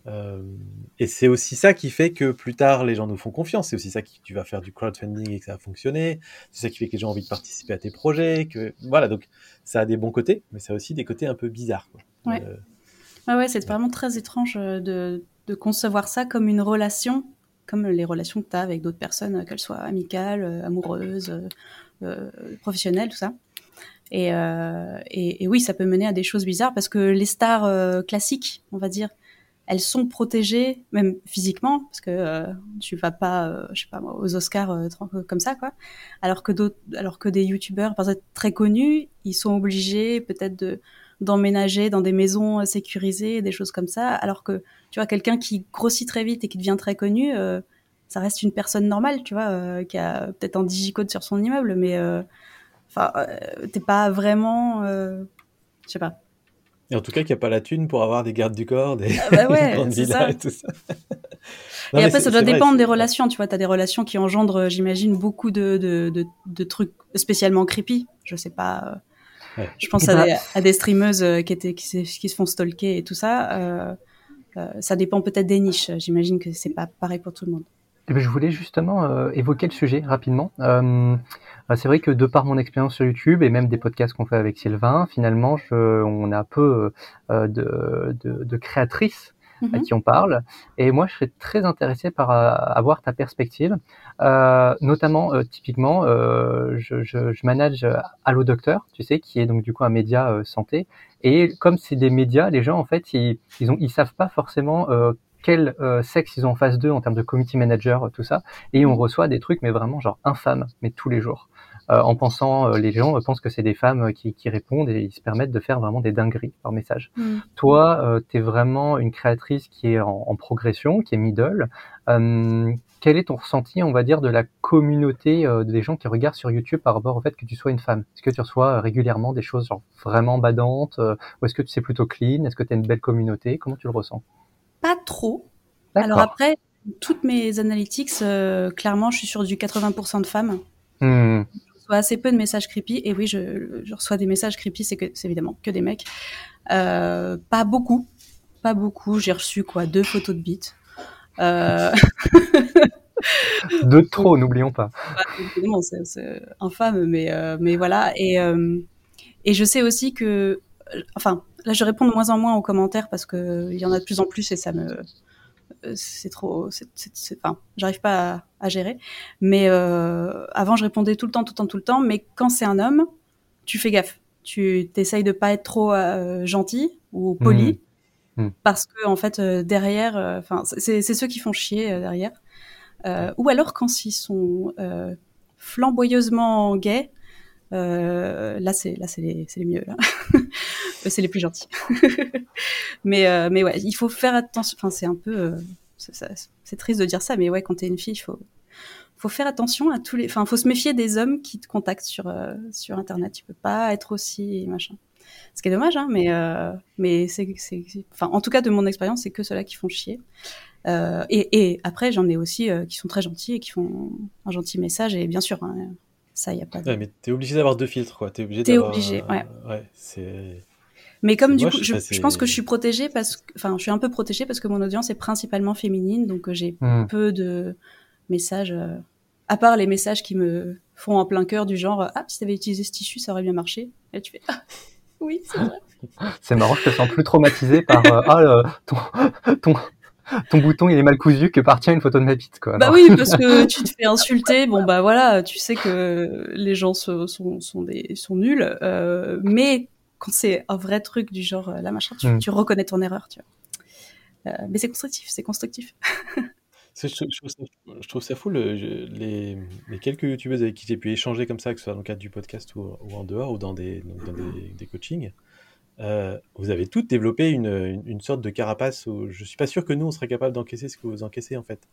Euh, et c'est aussi ça qui fait que plus tard, les gens nous font confiance. C'est aussi ça qui tu vas faire du crowdfunding et que ça va fonctionner. C'est ça qui fait que les gens ont envie de participer à tes projets. Que voilà, donc ça a des bons côtés, mais ça a aussi des côtés un peu bizarres. Quoi. Ouais. Euh, ouais, c'est vraiment très étrange euh, de, de, concevoir ça comme une relation, comme les relations que tu as avec d'autres personnes, qu'elles soient amicales, amoureuses, euh, professionnelles, tout ça. Et, et, et, oui, ça peut mener à des choses bizarres parce que les stars classiques, on va dire, elles sont protégées même physiquement parce que euh, tu vas pas euh, je sais pas moi, aux Oscars euh, comme ça quoi. Alors que d'autres alors que des youtubeurs par exemple très connus ils sont obligés peut-être de d'emménager dans des maisons euh, sécurisées des choses comme ça. Alors que tu vois quelqu'un qui grossit très vite et qui devient très connu ça reste une personne normale tu vois qui a peut-être un digicode sur son immeuble mais enfin t'es pas vraiment je sais pas et en tout cas, qu'il n'y a pas la thune pour avoir des gardes du corps, des, ah bah grandes villas et tout ça. et après, ça doit dépendre des relations. Tu vois, tu as des relations qui engendrent, j'imagine, beaucoup de, de, de, de, trucs spécialement creepy. Je sais pas. Euh, je pense à, des, à des, streameuses euh, qui, étaient, qui, qui, se font stalker et tout ça. Euh, euh, ça dépend peut-être des niches. J'imagine que c'est pas pareil pour tout le monde. Eh ben, je voulais justement euh, évoquer le sujet rapidement. Euh, bah, c'est vrai que de par mon expérience sur YouTube et même des podcasts qu'on fait avec Sylvain, finalement, je, on a peu euh, de, de, de, créatrices à mm-hmm. qui on parle. Et moi, je serais très intéressé par avoir ta perspective. notamment, typiquement, je, je, je, manage Allo Docteur, tu sais, qui est donc du coup un média santé. Et comme c'est des médias, les gens en fait, ils ils, ont, ils savent pas forcément quel euh, sexe ils ont en face d'eux en termes de community manager, tout ça, et on reçoit des trucs mais vraiment genre infâmes, mais tous les jours. Euh, en pensant, euh, les gens pensent que c'est des femmes qui, qui, répondent et ils se permettent de faire vraiment des dingueries par message. Mm. Toi, tu es vraiment une créatrice qui est en, en progression, qui est middle. quel est ton ressenti, on va dire, de la communauté des gens qui regardent sur YouTube par rapport au fait que tu sois une femme? Est-ce que tu reçois régulièrement des choses genre vraiment badantes Ou est-ce que tu sais plutôt clean? Est-ce que tu as une belle communauté? Comment tu le ressens? Pas trop. Alors après, toutes mes analytics, euh, clairement, je suis sur du 80% de femmes. Hmm. Je reçois assez peu de messages creepy. Et oui, je, reçois des messages creepy, c'est que c'est évidemment que des mecs. Euh, pas beaucoup. Pas beaucoup. J'ai reçu quoi? Deux photos de bites. Euh... de trop, n'oublions pas. c'est infâme, mais, mais voilà. Et, et je sais aussi que. Enfin, là, je réponds de moins en moins aux commentaires parce que il y en a de plus en plus et ça me, euh, c'est trop, c'est, enfin, j'arrive pas à, gérer. Mais euh, avant, je répondais tout le temps, tout le temps, tout le temps. Mais quand c'est un homme, tu fais gaffe. Tu t'essayes de pas être trop euh, gentil ou poli. Mmh. Mmh. Parce que en fait derrière, enfin c'est, ceux qui font chier derrière. ou alors quand ils sont flamboyeusement gays, euh, là, c'est là, c'est les, les, mieux. Là. c'est les plus gentils. mais euh, mais ouais, il faut faire attention. Enfin, c'est un peu, euh, c'est triste de dire ça, mais ouais, quand t'es une fille, il faut faut faire attention à tous les. Enfin, faut se méfier des hommes qui te contactent sur sur internet. Tu peux pas être aussi machin. Ce qui est dommage, hein, mais mais c'est enfin en tout cas de mon expérience, c'est que ceux-là qui font chier. et, et après, j'en ai aussi qui sont très gentils et qui font un gentil message. Et bien sûr, hein, ça, y a pas. De... Ouais, mais t'es obligé d'avoir deux filtres, quoi. T'es obligé. T'es obligé, ouais. ouais c'est. Mais comme du coup, je, pense que je suis protégée parce que, enfin, je suis un peu protégée parce que mon audience est principalement féminine, donc euh, j'ai Hmm. peu de messages, euh, à part les messages qui me font en plein cœur du genre, euh, ah, si t'avais utilisé ce tissu, ça aurait bien marché. Et tu fais, ah, oui, c'est vrai. C'est marrant, je te sens plus traumatisé par euh, ah ton, ton ton bouton il est mal cousu que par tiens une photo de ma bite quoi. Bah Non. oui, parce que tu te fais insulter, bon bah voilà, tu sais que les gens sont, sont, des, sont nuls, euh, mais quand c'est un vrai truc du genre, euh, là machin, tu, Mm. tu reconnais ton erreur, tu vois. Euh, mais c'est constructif, c'est constructif. C'est- Je, je trouve ça, je trouve ça fou, le- je- les, les quelques youtubeuses avec qui j'ai pu échanger comme ça, que ce soit dans le cadre du podcast ou, ou en dehors, ou dans des, dans des, des coachings, euh, vous avez toutes développé une, une, une sorte de carapace où je suis pas sûr que nous, on serait capable d'encaisser ce que vous encaissez en fait.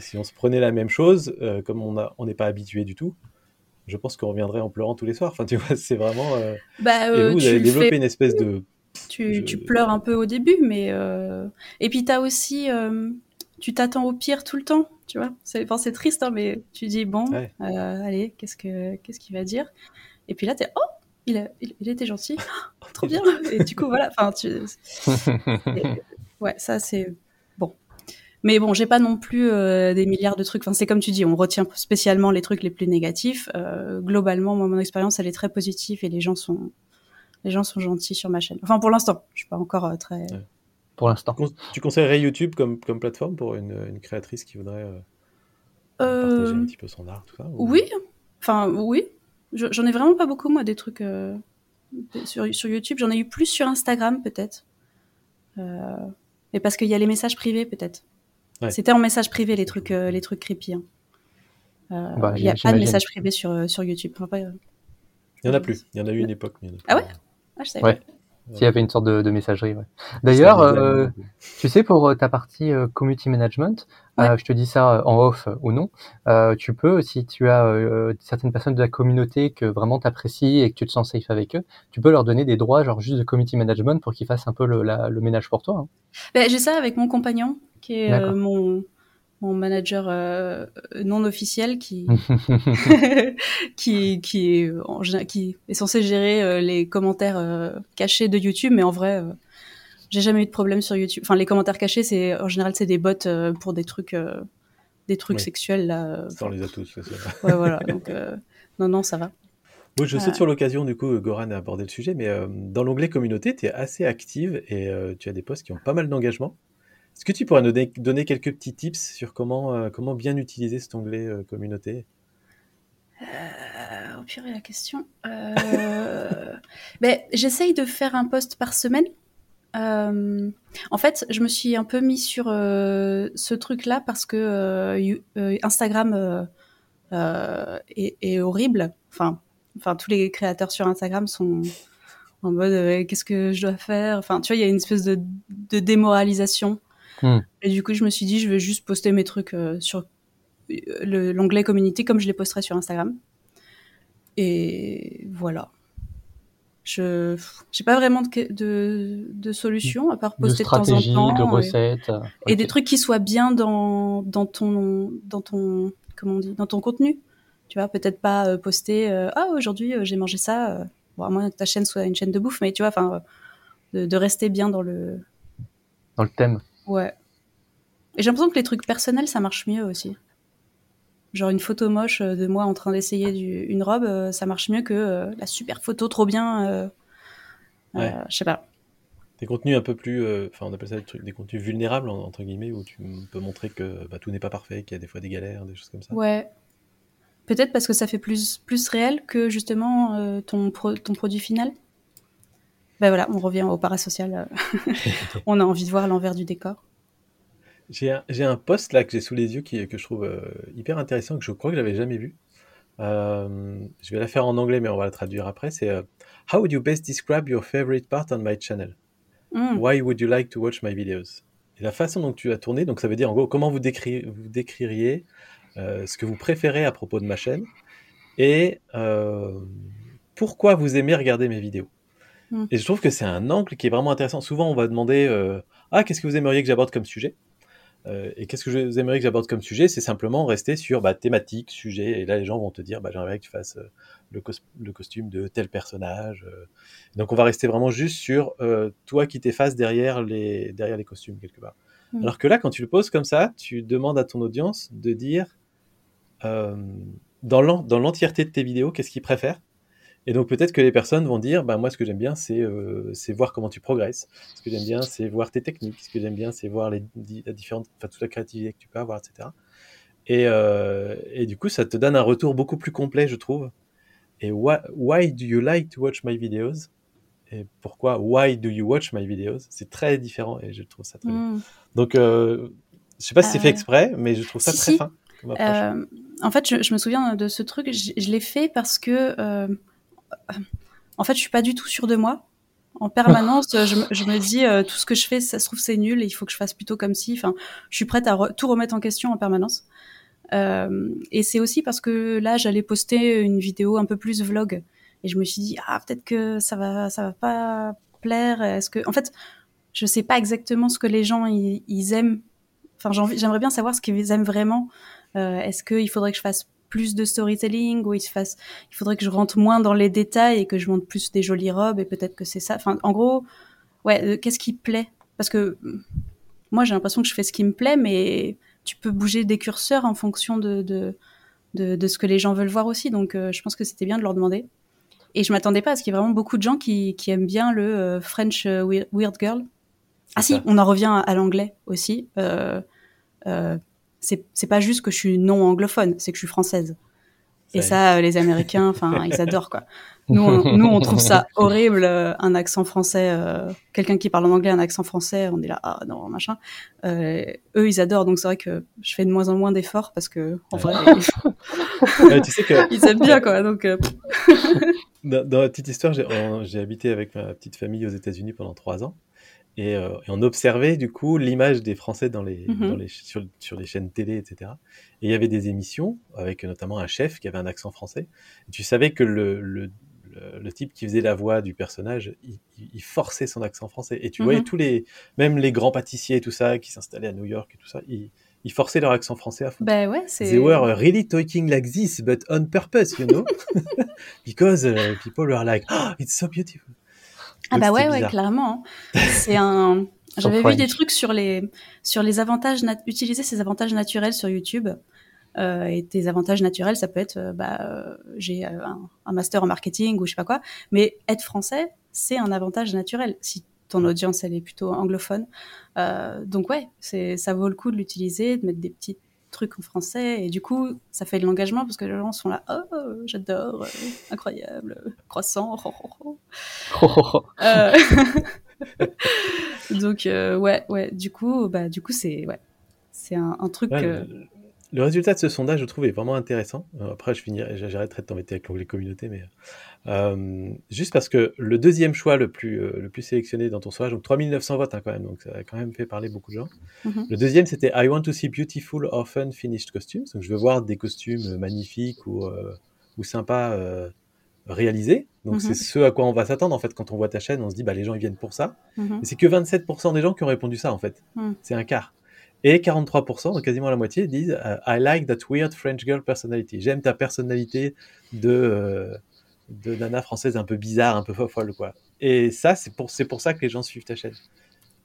Si on se prenait la même chose, euh, comme on a- on n'est pas habitué du tout, je pense qu'on reviendrait en pleurant tous les soirs. Enfin, tu vois, c'est vraiment. euh, Bah, Et euh, vous, vous tu avez le développé fais une espèce de. tu, Je- tu pleures un peu au début, mais euh... et puis t'as aussi, euh, tu t'attends au pire tout le temps, tu vois. C'est, enfin, c'est triste, hein, mais tu dis bon, Ouais. euh, allez, qu'est-ce que, qu'est-ce qu'il va dire? Et puis là, t'es oh, il, a, il, il était gentil, Oh, trop bien. Et du coup, voilà, enfin, tu, et- ouais, ça c'est. Mais bon, j'ai pas non plus euh, des milliards de trucs. Enfin, c'est comme tu dis, on retient spécialement les trucs les plus négatifs. Euh, globalement, moi, mon expérience, elle est très positive et les gens sont, les gens sont gentils sur ma chaîne. Enfin, pour l'instant, je suis pas encore euh, très. Pour l'instant. Tu conseillerais YouTube comme, comme plateforme pour une, une créatrice qui voudrait euh, partager un petit peu son art, tout ça ou- oui, enfin oui. Je- J'en ai vraiment pas beaucoup moi des trucs euh, sur, sur YouTube. J'en ai eu plus sur Instagram peut-être. Euh, mais parce qu'il y a les messages privés peut-être. Ouais. C'était en message privé les trucs, euh, les trucs creepy. hein. Euh, Bah, il y a pas de message privé sur, euh, sur YouTube. Enfin, euh, Il y en a plus. Il y en a eu une époque. mais il y en a plus. Ah ouais? Ah, je savais Ouais. S'il y avait une sorte de, de messagerie. Ouais. D'ailleurs, euh, blagues. tu sais, pour ta partie euh, community management, Ouais. euh, je te dis ça en off euh, ou non, euh, tu peux, si tu as euh, certaines personnes de la communauté que vraiment tu apprécies et que tu te sens safe avec eux, tu peux leur donner des droits, genre juste de community management pour qu'ils fassent un peu le, la- le ménage pour toi. hein. Ben, J'ai ça avec mon compagnon qui est euh, mon, mon manager euh, non officiel qui, qui, qui, est, en général- qui est censé gérer euh, les commentaires euh, cachés de YouTube, mais en vrai, euh, j'ai jamais eu de problème sur YouTube. Enfin, les commentaires cachés, c'est en général c'est des bots euh, pour des trucs, euh, des trucs Oui. sexuels là. Ça, on les a tous. c'est ça. Ouais, voilà. Donc euh, non, non, ça va. Moi, je saute sur l'occasion, du coup, Goran a abordé le sujet, mais euh, dans l'onglet communauté, tu es assez active et euh, tu as des posts qui ont pas mal d'engagement. Est-ce que tu pourrais nous donner, quelques petits tips sur comment, euh, comment bien utiliser cet onglet euh, communauté? Euh, au pire, la question. Euh... ben, j'essaye de faire un post par semaine. En fait, je me suis un peu mis sur ce truc-là parce que Instagram est, horrible. Enfin, enfin, tous les créateurs sur Instagram sont en mode qu'est-ce que je dois faire? Enfin, tu vois, il y a une espèce de démoralisation. Hmm. Et du coup, je me suis dit, je vais juste poster mes trucs euh, sur euh, le- l'onglet community comme je les posterais sur Instagram. Et voilà. Je j'ai pas vraiment de, de, de solution à part poster de, temps en temps. de et- recettes. euh, et des trucs qui soient bien dans, dans ton dans ton comment on dit dans ton contenu tu vois peut-être pas poster euh, ah aujourd'hui j'ai mangé ça bon à moins que ta chaîne soit une chaîne de bouffe mais tu vois enfin de, de rester bien dans le dans le thème. Ouais et j'ai l'impression que les trucs personnels ça marche mieux aussi genre une photo moche euh, de moi en train d'essayer du- une robe euh, ça marche mieux que euh, la super photo trop bien euh, euh, Ouais. je sais pas Des contenus un peu plus, enfin on appelle ça des, trucs, des contenus vulnérables en- entre guillemets où tu peux montrer que bah, tout n'est pas parfait, qu'il y a des fois des galères, des choses comme ça. Ouais. Peut-être parce que ça fait plus, plus réel que justement ton, pro- ton produit final? Ben voilà, on revient au parasocial. euh. on a envie de voir l'envers du décor. J'ai un, post là que j'ai sous les yeux qui, que je trouve euh, hyper intéressant, que je crois que j'avais jamais vu. Euh, je vais la faire en anglais, mais on va la traduire après. C'est euh, How would you best describe your favorite part on my channel? Hmm. Why would you like to watch my videos? Et la façon dont tu as tourné, donc ça veut dire en gros comment vous, décri- vous décririez ce que vous préférez à propos de ma chaîne et pourquoi vous aimez regarder mes vidéos. Mm. Et je trouve que c'est un angle qui est vraiment intéressant. Souvent, on va demander euh, Ah, qu'est-ce que vous aimeriez que j'aborde comme sujet? Euh, et qu'est-ce que je aimerais que j'aborde comme sujet? C'est simplement rester sur bah, thématique, sujet. Et là, les gens vont te dire, bah, j'aimerais que tu fasses euh, le, le, costume de tel personnage. Donc, on va rester vraiment juste sur toi qui t'effaces derrière les, derrière les costumes, quelque part. Mmh. Alors que là, quand tu le poses comme ça, tu demandes à ton audience de dire, dans l'entièreté de tes vidéos, qu'est-ce qu'ils préfèrent? Et donc peut-être que les personnes vont dire, bah, moi ce que j'aime bien, c'est euh, voir comment tu progresses. Ce que j'aime bien, c'est voir tes techniques. Ce que j'aime bien, c'est voir les, la différente, enfin, toute la créativité que tu peux avoir, etc. Et, euh, et, du coup, ça te donne un retour beaucoup plus complet, je trouve. Et why, why do you like to watch my videos? Et pourquoi Why do you watch my videos? C'est très différent et je trouve ça très bien. Hmm. Donc, euh, je sais pas si c'est fait euh, exprès, mais je trouve ça très fin. En fait, je, je, me souviens de ce truc. Je, je l'ai fait parce que en fait, je suis pas du tout sûre de moi. En permanence, je, me, dis euh, tout ce que je fais, ça se trouve c'est nul et il faut que je fasse plutôt comme si. Enfin, je suis prête à tout remettre en question en permanence. Euh, et c'est aussi parce que là, j'allais poster une vidéo un peu plus vlog et je me suis dit ah peut-être que ça va ça va pas plaire. Est-ce que en fait, je sais pas exactement ce que les gens ils, aiment. Enfin, j'aimerais bien savoir ce qu'ils aiment vraiment. Euh, Est-ce qu'il faudrait que je fasse plus de storytelling, où il se fasse, il faudrait que je rentre moins dans les détails et que je monte plus des jolies robes et peut-être que c'est ça. Enfin, en gros, ouais, euh, qu'est-ce qui plaît? Parce que mm, moi, j'ai l'impression que je fais ce qui me plaît, mais tu peux bouger des curseurs en fonction de, de, de, ce que les gens veulent voir aussi. Donc, euh, je pense que c'était bien de leur demander. Et je m'attendais pas à ce qu'il y ait vraiment beaucoup de gens qui, qui aiment bien le euh, French Weird Girl. Ah si, on en revient à, l'anglais aussi. Euh, c'est pas juste que je suis non anglophone, c'est que je suis française. Et ça, les Américains, enfin, ils adorent quoi. Nous, on, nous, on trouve ça horrible, euh, un accent français, euh, quelqu'un qui parle en anglais, un accent français, on est là, ah non, machin. Euh, eux, ils adorent, donc c'est vrai que je fais de moins en moins d'efforts parce que, en vrai, tu sais que... ils aiment bien quoi. Donc, dans, la petite histoire, j'ai habité avec ma petite famille aux États-Unis pendant trois ans. Euh, et, on observait du coup l'image des Français dans les, mmh dans les, sur, sur, les chaînes télé, etc. Et il y avait des émissions avec notamment un chef qui avait un accent français. Et tu savais que le, le, le, type qui faisait la voix du personnage, il, il forçait son accent français. Et tu voyais mmh tous les, même les grands pâtissiers et tout ça qui s'installaient à New York et tout ça, ils, ils forçaient leur accent français à fond. Ben ouais, c'est. They were really talking like this, but on purpose, you know, because uh, people were like, oh, it's so beautiful. Ah bah ouais, ouais, clairement. Hein. C'est un. J'avais vu des trucs sur les sur les avantages utiliser ces avantages naturels sur YouTube. Euh, et tes avantages naturels, ça peut être, euh, bah, euh, j'ai euh, un, un, master en marketing ou je sais pas quoi. Mais être français, c'est un avantage naturel si ton audience elle est plutôt anglophone. donc ouais, c'est ça vaut le coup de l'utiliser, de mettre des petites trucs en français. Et du coup, ça fait de l'engagement parce que les gens sont là, oh, j'adore, euh, incroyable, croissant. Euh, donc, euh, ouais, ouais, du coup, bah, du coup, c'est ouais, c'est un, truc. Le résultat de ce sondage, je trouve, est vraiment intéressant. Euh, après, je finirai, j'arrêterai de t'embêter avec l'onglet communauté, mais euh, juste parce que le deuxième choix le plus, euh, le plus sélectionné dans ton sondage, donc 3900 votes hein, quand même, donc ça a quand même fait parler beaucoup de gens. Mm-hmm. Le deuxième, c'était I want to see beautiful, often finished costumes. Donc je veux voir des costumes magnifiques ou, ou sympas réalisés. Donc c'est mm-hmm. ce à quoi on va s'attendre en fait quand on voit ta chaîne. On se dit bah les gens ils viennent pour ça. Mm-hmm. c'est que 27% des gens qui ont répondu ça en fait. Mm. C'est un quart. Et 43%, donc quasiment la moitié, disent euh, I like that weird French girl personality. J'aime ta personnalité de, euh, de nana française un peu bizarre, un peu folle, quoi. Et ça, c'est pour, pour ça que les gens suivent ta chaîne.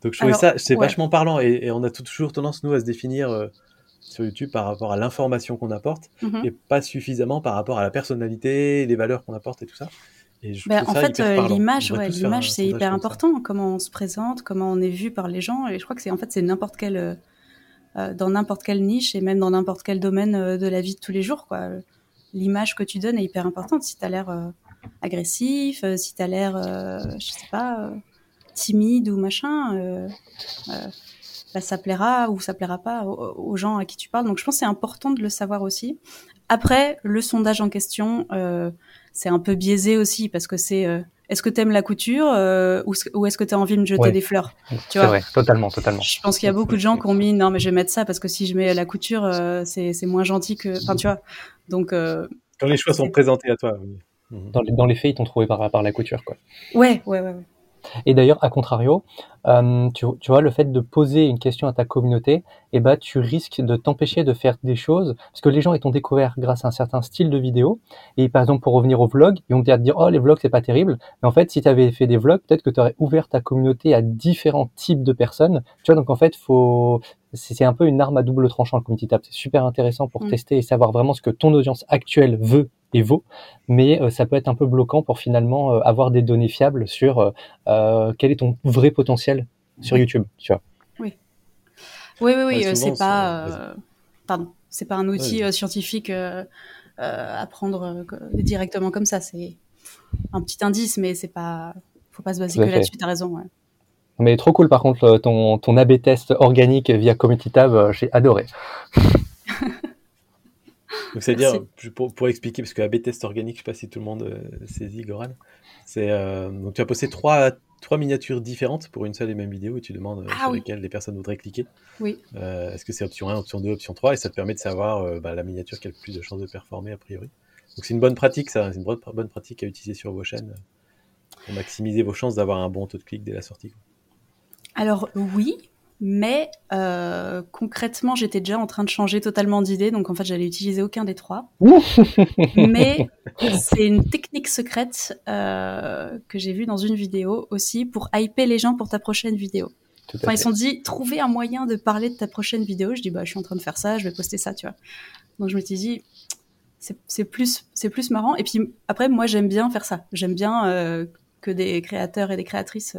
Donc je trouvais ça, c'est vachement parlant. Et, on a toujours tendance, nous, à se définir euh, sur YouTube par rapport à l'information qu'on apporte mm-hmm. et pas suffisamment par rapport à la personnalité, les valeurs qu'on apporte et tout ça. Et je ben, en fait, l'image, ouais, l'image, c'est hyper important. Comment on se présente, comment on est vu par les gens. Et je crois que c'est en fait, c'est n'importe quel dans n'importe quelle niche et même dans n'importe quel domaine euh, de la vie de tous les jours. Quoi. L'image que tu donnes est hyper importante. Si tu as l'air euh, agressif, si tu as l'air, je sais pas, timide ou machin, bah, ça plaira ou ça plaira pas aux, gens à qui tu parles. Donc je pense que c'est important de le savoir aussi. Après, le sondage en question, c'est un peu biaisé aussi parce que c'est est-ce que tu aimes la couture euh, ou, est-ce que tu as envie de me jeter des fleurs? Tu vois vrai, totalement, totalement. Je pense qu'il y a beaucoup de gens qui ont mis non mais je vais mettre ça parce que si je mets la couture euh, c'est moins gentil que enfin tu vois. Donc euh, quand les choix sont présentés à toi. Dans, les, dans, les, faits, ils t'ont trouvé par, par la couture quoi. Ouais, ouais, ouais. Et d'ailleurs, à contrario, euh, tu, tu, vois, le fait de poser une question à ta communauté, eh ben, tu risques de t'empêcher de faire des choses, parce que les gens ils t'ont découvert grâce à un certain style de vidéo, et par exemple, pour revenir au vlog, ils vont te dire, oh, les vlogs, c'est pas terrible, mais en fait, si tu avais fait des vlogs, peut-être que tu aurais ouvert ta communauté à différents types de personnes, tu vois, donc en fait, faut, c'est un peu une arme à double tranchant, le community tab. C'est super intéressant pour mm. tester et savoir vraiment ce que ton audience actuelle veut et vaut, mais euh, ça peut être un peu bloquant pour finalement euh, avoir des données fiables sur euh, quel est ton vrai potentiel sur YouTube, tu vois. Oui. Oui, oui, oui, c'est pas, pardon, c'est pas un outil scientifique à prendre directement comme ça. C'est un petit indice, mais c'est pas, faut pas se baser que là-dessus. T'as raison. Ouais. Mais trop cool par contre ton, ton AB test organique via Community Tab, j'ai adoré. Donc, c'est-à-dire, pour, pour, expliquer, parce que AB test organique, je sais pas si tout le monde euh, saisit, Goran. C'est, euh, donc, tu as posté trois, trois miniatures différentes pour une seule et même vidéo et tu demandes euh, ah sur lesquelles les personnes voudraient cliquer. Oui. est-ce que c'est option 1, option 2, option 3 Et ça te permet de savoir bah, la miniature qui a le plus de chances de performer a priori. Donc, c'est une bonne pratique, ça. C'est une bonne, bonne pratique à utiliser sur vos chaînes pour maximiser vos chances d'avoir un bon taux de clic dès la sortie. Alors, oui, mais euh, concrètement, j'étais déjà en train de changer totalement d'idée, donc en fait, j'allais utiliser aucun des trois. mais c'est une technique secrète euh, que j'ai vue dans une vidéo aussi pour hyper les gens pour ta prochaine vidéo. Enfin, ils se sont dit, trouver un moyen de parler de ta prochaine vidéo. Je dis, bah, je suis en train de faire ça, je vais poster ça, tu vois. Donc, je me suis dit, c'est plus, c'est plus marrant. Et puis, après, moi, j'aime bien faire ça. J'aime bien euh, que des créateurs et des créatrices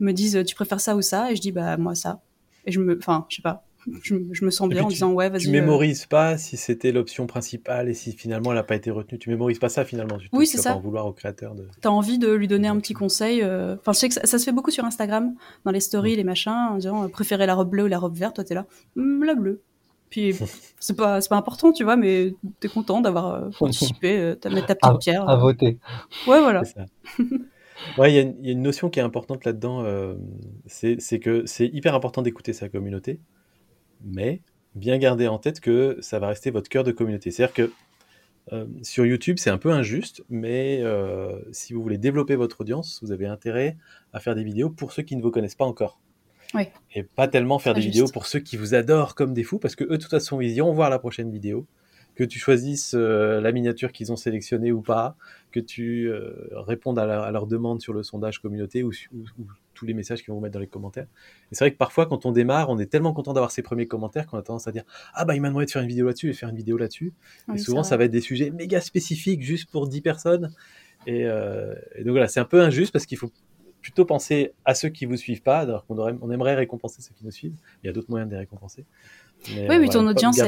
me disent tu préfères ça ou ça? Et je dis bah moi ça. Et je me enfin je sais pas. Je, me sens bien en disant ouais vas-y tu euh. mémorises pas si c'était l'option principale et si finalement elle n'a pas été retenue. Tu mémorises pas ça finalement tu oui c'est ça. en vouloir au créateur de t'as envie de lui donner un petit conseil euh, enfin je sais que ça, se fait beaucoup sur Instagram dans les stories les machins en disant euh, préférez la robe bleue ou la robe verte. Toi t'es là hum, la bleue. Puis c'est pas c'est pas important tu vois mais t'es content d'avoir participé t'as mettre ta petite pierre à voter. Ouais voilà Ouais, il y, a une notion qui est importante là-dedans, euh, c'est que c'est hyper important d'écouter sa communauté, mais bien garder en tête que ça va rester votre cœur de communauté. C'est-à-dire que euh, sur YouTube, c'est un peu injuste, mais euh, si vous voulez développer votre audience, vous avez intérêt à faire des vidéos pour ceux qui ne vous connaissent pas encore. Oui. Et pas tellement faire des vidéos pour ceux qui vous adorent comme des fous, parce que eux, de toute façon, ils iront voir la prochaine vidéo que tu choisisses euh, la miniature qu'ils ont sélectionnée ou pas, que tu euh, répondes à, leur demande sur le sondage communauté ou, tous les messages qu'ils vont mettre dans les commentaires. Et c'est vrai que parfois, quand on démarre, on est tellement content d'avoir ces premiers commentaires qu'on a tendance à dire Ah, bah, il m'a demandé de faire une vidéo là-dessus et faire une vidéo là-dessus. et souvent, ça va être des sujets méga spécifiques juste pour 10 personnes. Et, euh, et donc voilà, c'est un peu injuste parce qu'il faut plutôt penser à ceux qui vous suivent pas, alors qu'on on aimerait récompenser ceux qui nous suivent. Il y a d'autres moyens de les récompenser. Oui, mais ton audience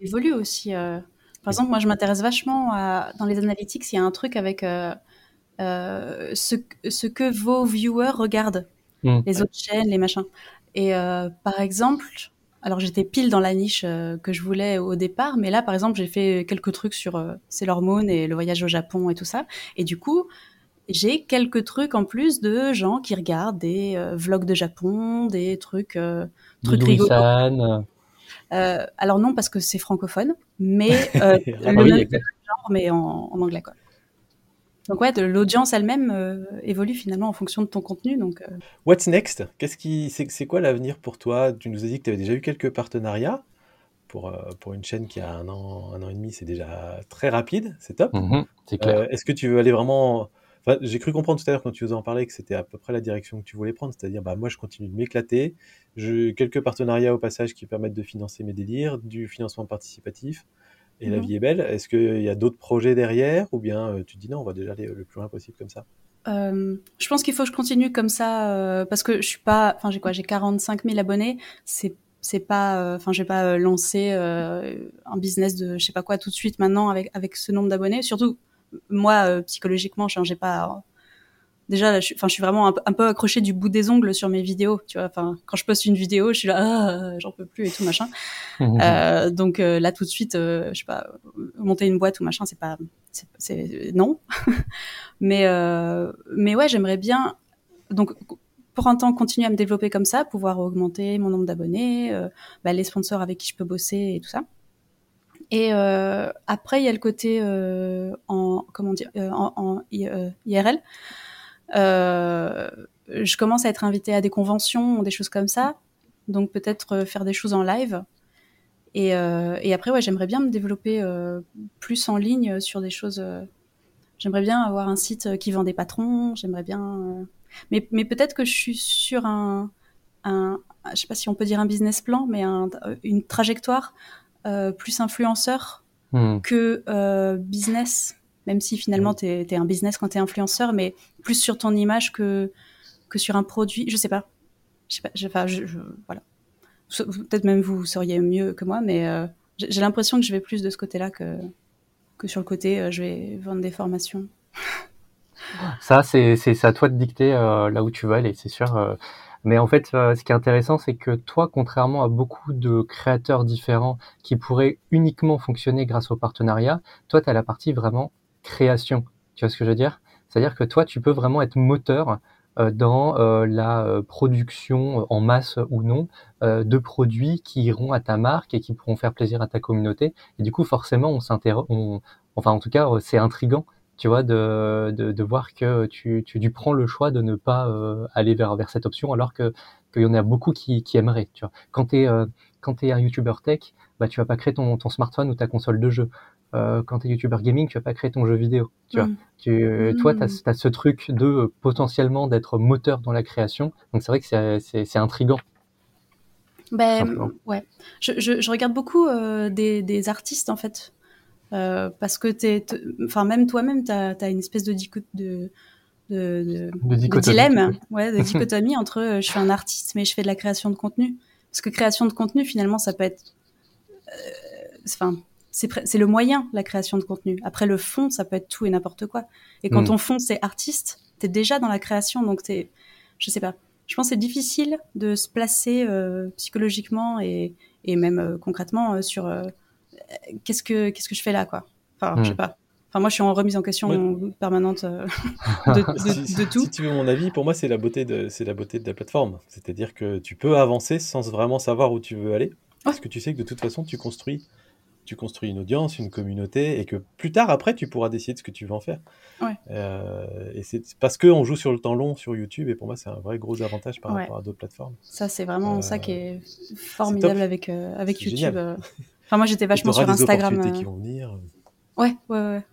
évolue aussi. Euh. Par exemple, moi, je m'intéresse vachement à, dans les analytics. Il y a un truc avec euh, euh, ce, ce, que vos viewers regardent, mmh. les autres chaînes, les machins. Et par exemple, alors j'étais pile dans la niche que je voulais au départ, mais là, par exemple, j'ai fait quelques trucs sur Sailor Moon et le voyage au Japon et tout ça. Et du coup, j'ai quelques trucs en plus de gens qui regardent des euh, vlogs de Japon, des trucs, euh, trucs rigolos. Euh, alors non, parce que c'est francophone, mais euh, ah le genre, mais en, en, anglais quoi. Donc ouais, l'audience elle-même évolue finalement en fonction de ton contenu. Donc. What's next? Qu'est-ce qui, c'est quoi l'avenir pour toi? Tu nous as dit que tu avais déjà eu quelques partenariats pour, pour une chaîne qui a un an, un an et demi, c'est déjà très rapide, c'est top. Mm-hmm, c'est clair. Est-ce que tu veux aller vraiment j'ai cru comprendre tout à l'heure quand tu vous en parlais que c'était à peu près la direction que tu voulais prendre, c'est-à-dire bah moi je continue de m'éclater, quelques partenariats au passage qui permettent de financer mes délires, du financement participatif et la mhm. vie est belle. Est-ce qu'il y a d'autres projets derrière ou bien euh, tu te dis non on va déjà aller le plus loin possible comme ça? Euh, je pense qu'il faut que je continue comme ça euh, parce que je suis pas, enfin j'ai quoi, j'ai 45 000 abonnés, c'est c'est pas, enfin j'ai pas lancé un business de je sais pas quoi tout de suite maintenant avec avec ce nombre d'abonnés. Surtout moi euh, psychologiquement je j'ai pas déjà je, enfin je suis vraiment un, peu accrochée du bout des ongles sur mes vidéos tu vois. Enfin quand je poste une vidéo je suis là ah, j'en peux plus et tout machin. Mmh. euh, donc euh, là tout de suite je sais pas monter une boîte ou machin c'est pas c'est non. Mais mais ouais j'aimerais bien donc pour un temps continuer à me développer comme ça pouvoir augmenter mon nombre d'abonnés bah, les sponsors avec qui je peux bosser et tout ça et euh, après, il y a le côté euh, en comment dire euh, en, IRL. je commence à être invitée à des conventions, des choses comme ça. Donc peut-être faire des choses en live. Et, après, ouais, j'aimerais bien me développer plus en ligne sur des choses. j'aimerais bien avoir un site qui vend des patrons. J'aimerais bien. mais, peut-être que je suis sur un, un, je sais pas si on peut dire un business plan, mais une trajectoire plus influenceur hmm. que euh, business, même si finalement tu es, un business quand tu es influenceur, mais plus sur ton image que, que sur un produit. Je sais pas. Je sais pas. Je, je, voilà. Peut-être même vous sauriez mieux que moi, mais euh, j'ai l'impression que je vais plus de ce côté-là que, que sur le côté je vais vendre des formations. Ça, c'est à toi de dicter là où tu vas aller, c'est sûr. Mais en fait, euh, ce qui est intéressant, c'est que toi, contrairement à beaucoup de créateurs différents qui pourraient uniquement fonctionner grâce au partenariat, toi, tu as la partie vraiment création. Tu vois ce que je veux dire? C'est-à-dire que toi, tu peux vraiment être moteur euh, dans euh, la production en masse ou non de produits qui iront à ta marque et qui pourront faire plaisir à ta communauté. Et du coup, forcément, on s'interroge, enfin, en tout cas, c'est intrigant tu vois, de, de, de, voir que tu, tu, tu, prends le choix de ne pas euh, aller vers, vers cette option alors que qu'il y en a beaucoup qui, qui aimeraient. Tu vois. Quand tu es, euh, quand es un YouTuber tech, bah, tu vas pas créer ton, ton smartphone ou ta console de jeu. Euh, quand tu es YouTuber gaming, tu vas pas créer ton jeu vidéo. Tu vois. Mm. Tu, Toi, tu as, ce truc de euh, potentiellement d'être moteur dans la création. Donc c'est vrai que c'est intriguant. Ben, ouais. Je, je, je, regarde beaucoup euh, des, des, artistes en fait euh, parce que t'es, enfin même toi-même, tu as, une espèce de, de, de, de, dilemme, ouais, de dichotomie entre euh, je suis un artiste mais je fais de la création de contenu. Parce que création de contenu, finalement, ça peut être, euh, enfin, c'est le moyen, la création de contenu. Après, le fond, ça peut être tout et n'importe quoi. Et quand mm. ton fond, c'est artiste, tu es déjà dans la création, donc t'es, je sais pas. Je pense que c'est difficile de se placer psychologiquement et, et même concrètement sur qu'est-ce que qu'est-ce que je fais là quoi? Enfin, je sais hmm. pas. Enfin, moi, je suis en remise en question permanente euh, de, tout. Si tu veux mon avis, pour moi, c'est la beauté de c'est la beauté de la plateforme. C'est-à-dire que tu peux avancer sans vraiment savoir où tu veux aller, parce que tu sais que de toute façon, tu construis tu construis une audience, une communauté, et que plus tard, après, tu pourras décider de ce que tu veux en faire. Euh, et c'est parce qu'on joue sur le temps long sur YouTube, et pour moi, c'est un vrai gros avantage par rapport à d'autres plateformes. Ça, c'est vraiment ça qui est euh, formidable avec, avec YouTube. Enfin, moi, j'étais vachement sur Instagram. Des qui vont venir. Ouais, ouais, ouais.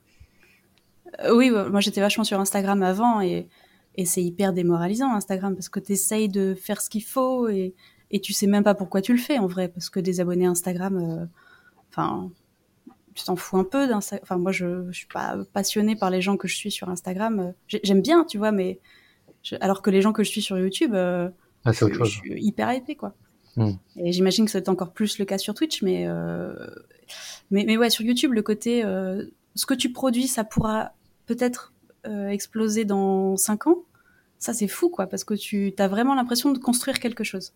Euh, oui, moi, j'étais vachement sur Instagram avant et, et c'est hyper démoralisant, Instagram, parce que tu essayes de faire ce qu'il faut et, et tu sais même pas pourquoi tu le fais, en vrai, parce que des abonnés Instagram, euh, enfin, tu t'en fous un peu d'Instagram. Enfin, moi, je, je suis pas passionnée par les gens que je suis sur Instagram. J'aime bien, tu vois, mais alors que les gens que je suis sur YouTube, euh, ah, je, je, suis hyper hypée, quoi. Hmm. Et j'imagine que c'est encore plus le cas sur Twitch, mais, euh, mais, mais, ouais, sur YouTube, le côté euh, ce que tu produis, ça pourra peut-être euh, exploser dans 5 ans. Ça, c'est fou, quoi, parce que tu as vraiment l'impression de construire quelque chose.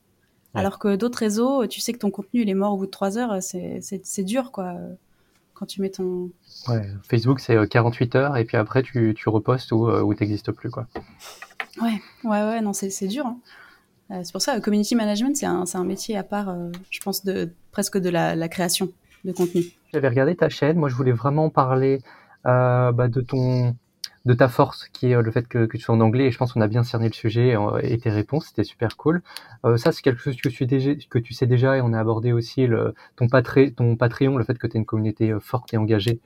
Alors que d'autres réseaux, tu sais que ton contenu il est mort au bout de 3 heures, c'est dur, quoi, quand tu mets ton. Ouais, Facebook, c'est 48 heures, et puis après, tu, tu repostes ou, ou t'existes plus, quoi. Ouais, ouais, ouais, non, c'est dur. Hein. Euh, c'est pour ça, community management, c'est un, un, métier à part, euh, je pense, de, presque de la, la, création de contenu. J'avais regardé ta chaîne. Moi, je voulais vraiment parler euh, bah, de ton de ta force, qui est le fait que, que, tu sois en anglais. Et je pense qu'on a bien cerné le sujet et tes réponses. C'était super cool. Euh, ça, c'est quelque chose que tu, déjà, que tu sais déjà. Et on a abordé aussi le, ton, patré, ton Patreon, le fait que tu as une communauté forte et engagée.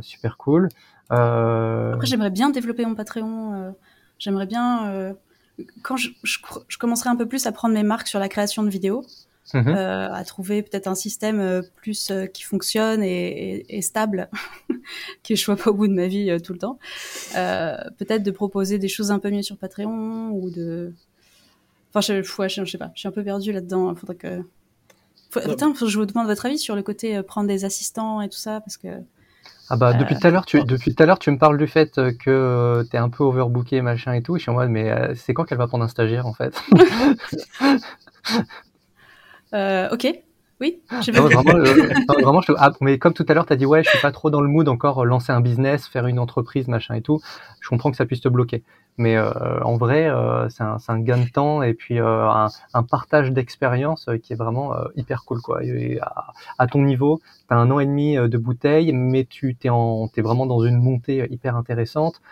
super cool. Après, j'aimerais bien développer mon Patreon. j'aimerais bien quand je, je, commencerai un peu plus à prendre mes marques sur la création de vidéos, mhm. euh, à trouver peut-être un système euh, plus euh, qui fonctionne et, et, stable, que je sois pas au bout de ma vie tout le temps. peut-être de proposer des choses un peu mieux sur Patreon ou de. Enfin, je, je, sais pas, je suis un peu perdue là-dedans. Faudrait que. Faut, faut que je vous demande votre avis sur le côté prendre des assistants et tout ça, parce que ah bah depuis tout à l'heure tu depuis tout à l'heure tu me parles du fait euh, que euh, tu es un peu overbooké machin et tout. Je suis en mode mais euh, c'est quand qu'elle va prendre un stagiaire en fait? Ok. Oui. Vraiment, je... ah, mais comme tout à l'heure tu as dit ouais je suis pas trop dans le mood encore lancer un business, faire une entreprise machin et tout. Je comprends que ça puisse te bloquer. Mais en vrai, c'est un, un, gain de temps et puis un, un, partage d'expérience qui est vraiment hyper cool. Quoi. Et à, à, ton niveau, tu as un an et demi de bouteille, mais tu t'es, es vraiment dans une montée hyper intéressante.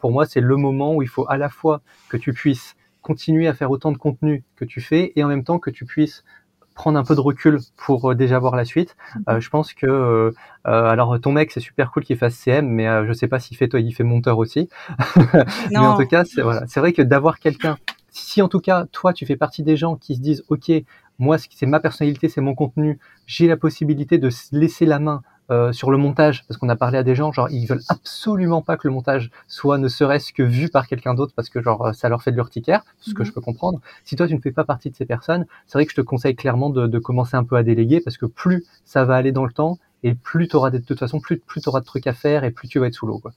pour moi, c'est le moment où il faut à la fois que tu puisses continuer à faire autant de contenu que tu fais et en même temps que tu puisses prendre un peu de recul pour euh, déjà voir la suite. Mhm. Euh, je pense que euh, alors ton mec c'est super cool qu'il fasse CM, mais je sais pas s'il fait toi il fait monteur aussi. mais en tout cas c'est voilà, c'est vrai que d'avoir quelqu'un, si en tout cas toi tu fais partie des gens qui se disent ok moi c'est ma personnalité, c'est mon contenu, j'ai la possibilité de laisser la main euh, sur le montage, parce qu'on a parlé à des gens, genre ils veulent absolument pas que le montage soit ne serait-ce que vu par quelqu'un d'autre parce que genre ça leur fait de l'urticaire, ce que mhm. je peux comprendre. Si toi tu ne fais pas partie de ces personnes, c'est vrai que je te conseille clairement de, commencer un peu à déléguer parce que plus ça va aller dans le temps et plus tu auras de, toute façon plus plus auras de trucs à faire et plus tu vas être sous l'eau quoi.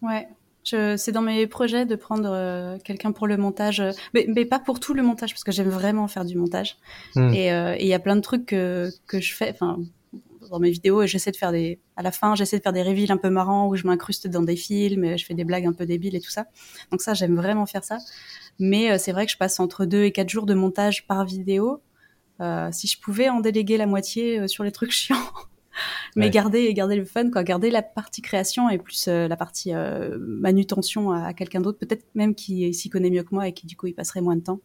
Ouais, c'est dans mes projets de prendre euh, quelqu'un pour le montage, mais, mais, pas pour tout le montage, parce que j'aime vraiment faire du montage. Hmm. Euh, et il y a plein de trucs que, que je fais, enfin, dans mes vidéos et j'essaie de faire des à la fin j'essaie de faire des reveals un peu marrants où je m'incruste dans des films et je fais des blagues un peu débiles et tout ça. Donc ça j'aime vraiment faire ça. Mais euh, c'est vrai que je passe entre deux et quatre jours de montage par vidéo. Euh, si je pouvais en déléguer la moitié euh, sur les trucs chiants. Mais garder garder le fun quoi. Garder la partie création et plus la partie manutention à, à quelqu'un d'autre peut-être même qui s'y connaît mieux que moi et qui du coup il passerait moins de temps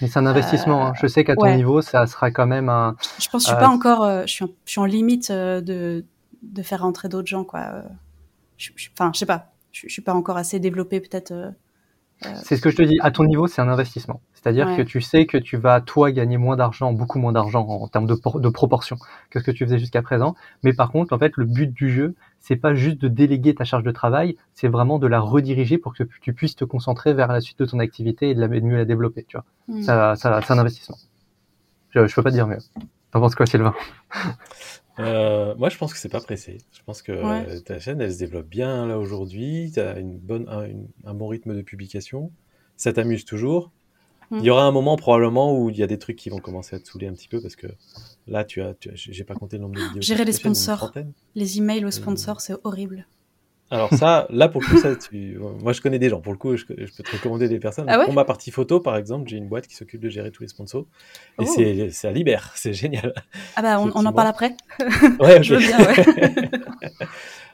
mais c'est un investissement. Hein. Je sais qu'à ton niveau, ça sera quand même un. Je pense que je suis pas euh, encore. Euh, je, suis en, je suis en limite euh, de, de faire rentrer d'autres gens, quoi. Je, enfin, je sais pas. Je, je suis pas encore assez développé, peut-être. C'est ce que je te dis. À ton niveau, c'est un investissement. C'est-à-dire que tu sais que tu vas, toi, gagner moins d'argent, beaucoup moins d'argent en, termes de, de, proportion que ce que tu faisais jusqu'à présent. Mais par contre, en fait, le but du jeu, c'est pas juste de déléguer ta charge de travail, c'est vraiment de la rediriger pour que tu puisses te concentrer vers la suite de ton activité et de, la, mieux la développer. Tu vois, mm. ça, ça c'est un investissement. Je, je peux pas te dire mieux. T'en penses quoi, Sylvain? Euh, moi, je pense que c'est pas pressé. Je pense que ta chaîne, elle se développe bien là aujourd'hui. Tu as une bonne, un, bon rythme de publication. Ça t'amuse toujours. Il y aura un moment probablement où il y a des trucs qui vont commencer à te saouler un petit peu parce que là, tu as, j'ai pas compté le nombre de vidéos. Gérer les sponsors, les emails aux sponsors, c'est horrible. Alors ça, là pour le coup, ça, tu... moi je connais des gens. Pour le coup, je, peux te recommander des personnes. Ah pour ma partie photo, par exemple, j'ai une boîte qui s'occupe de gérer tous les sponsors. Et oh. c'est à Libère, c'est génial. Ah bah on, en parle après. Ouais, je veux bien. Ouais.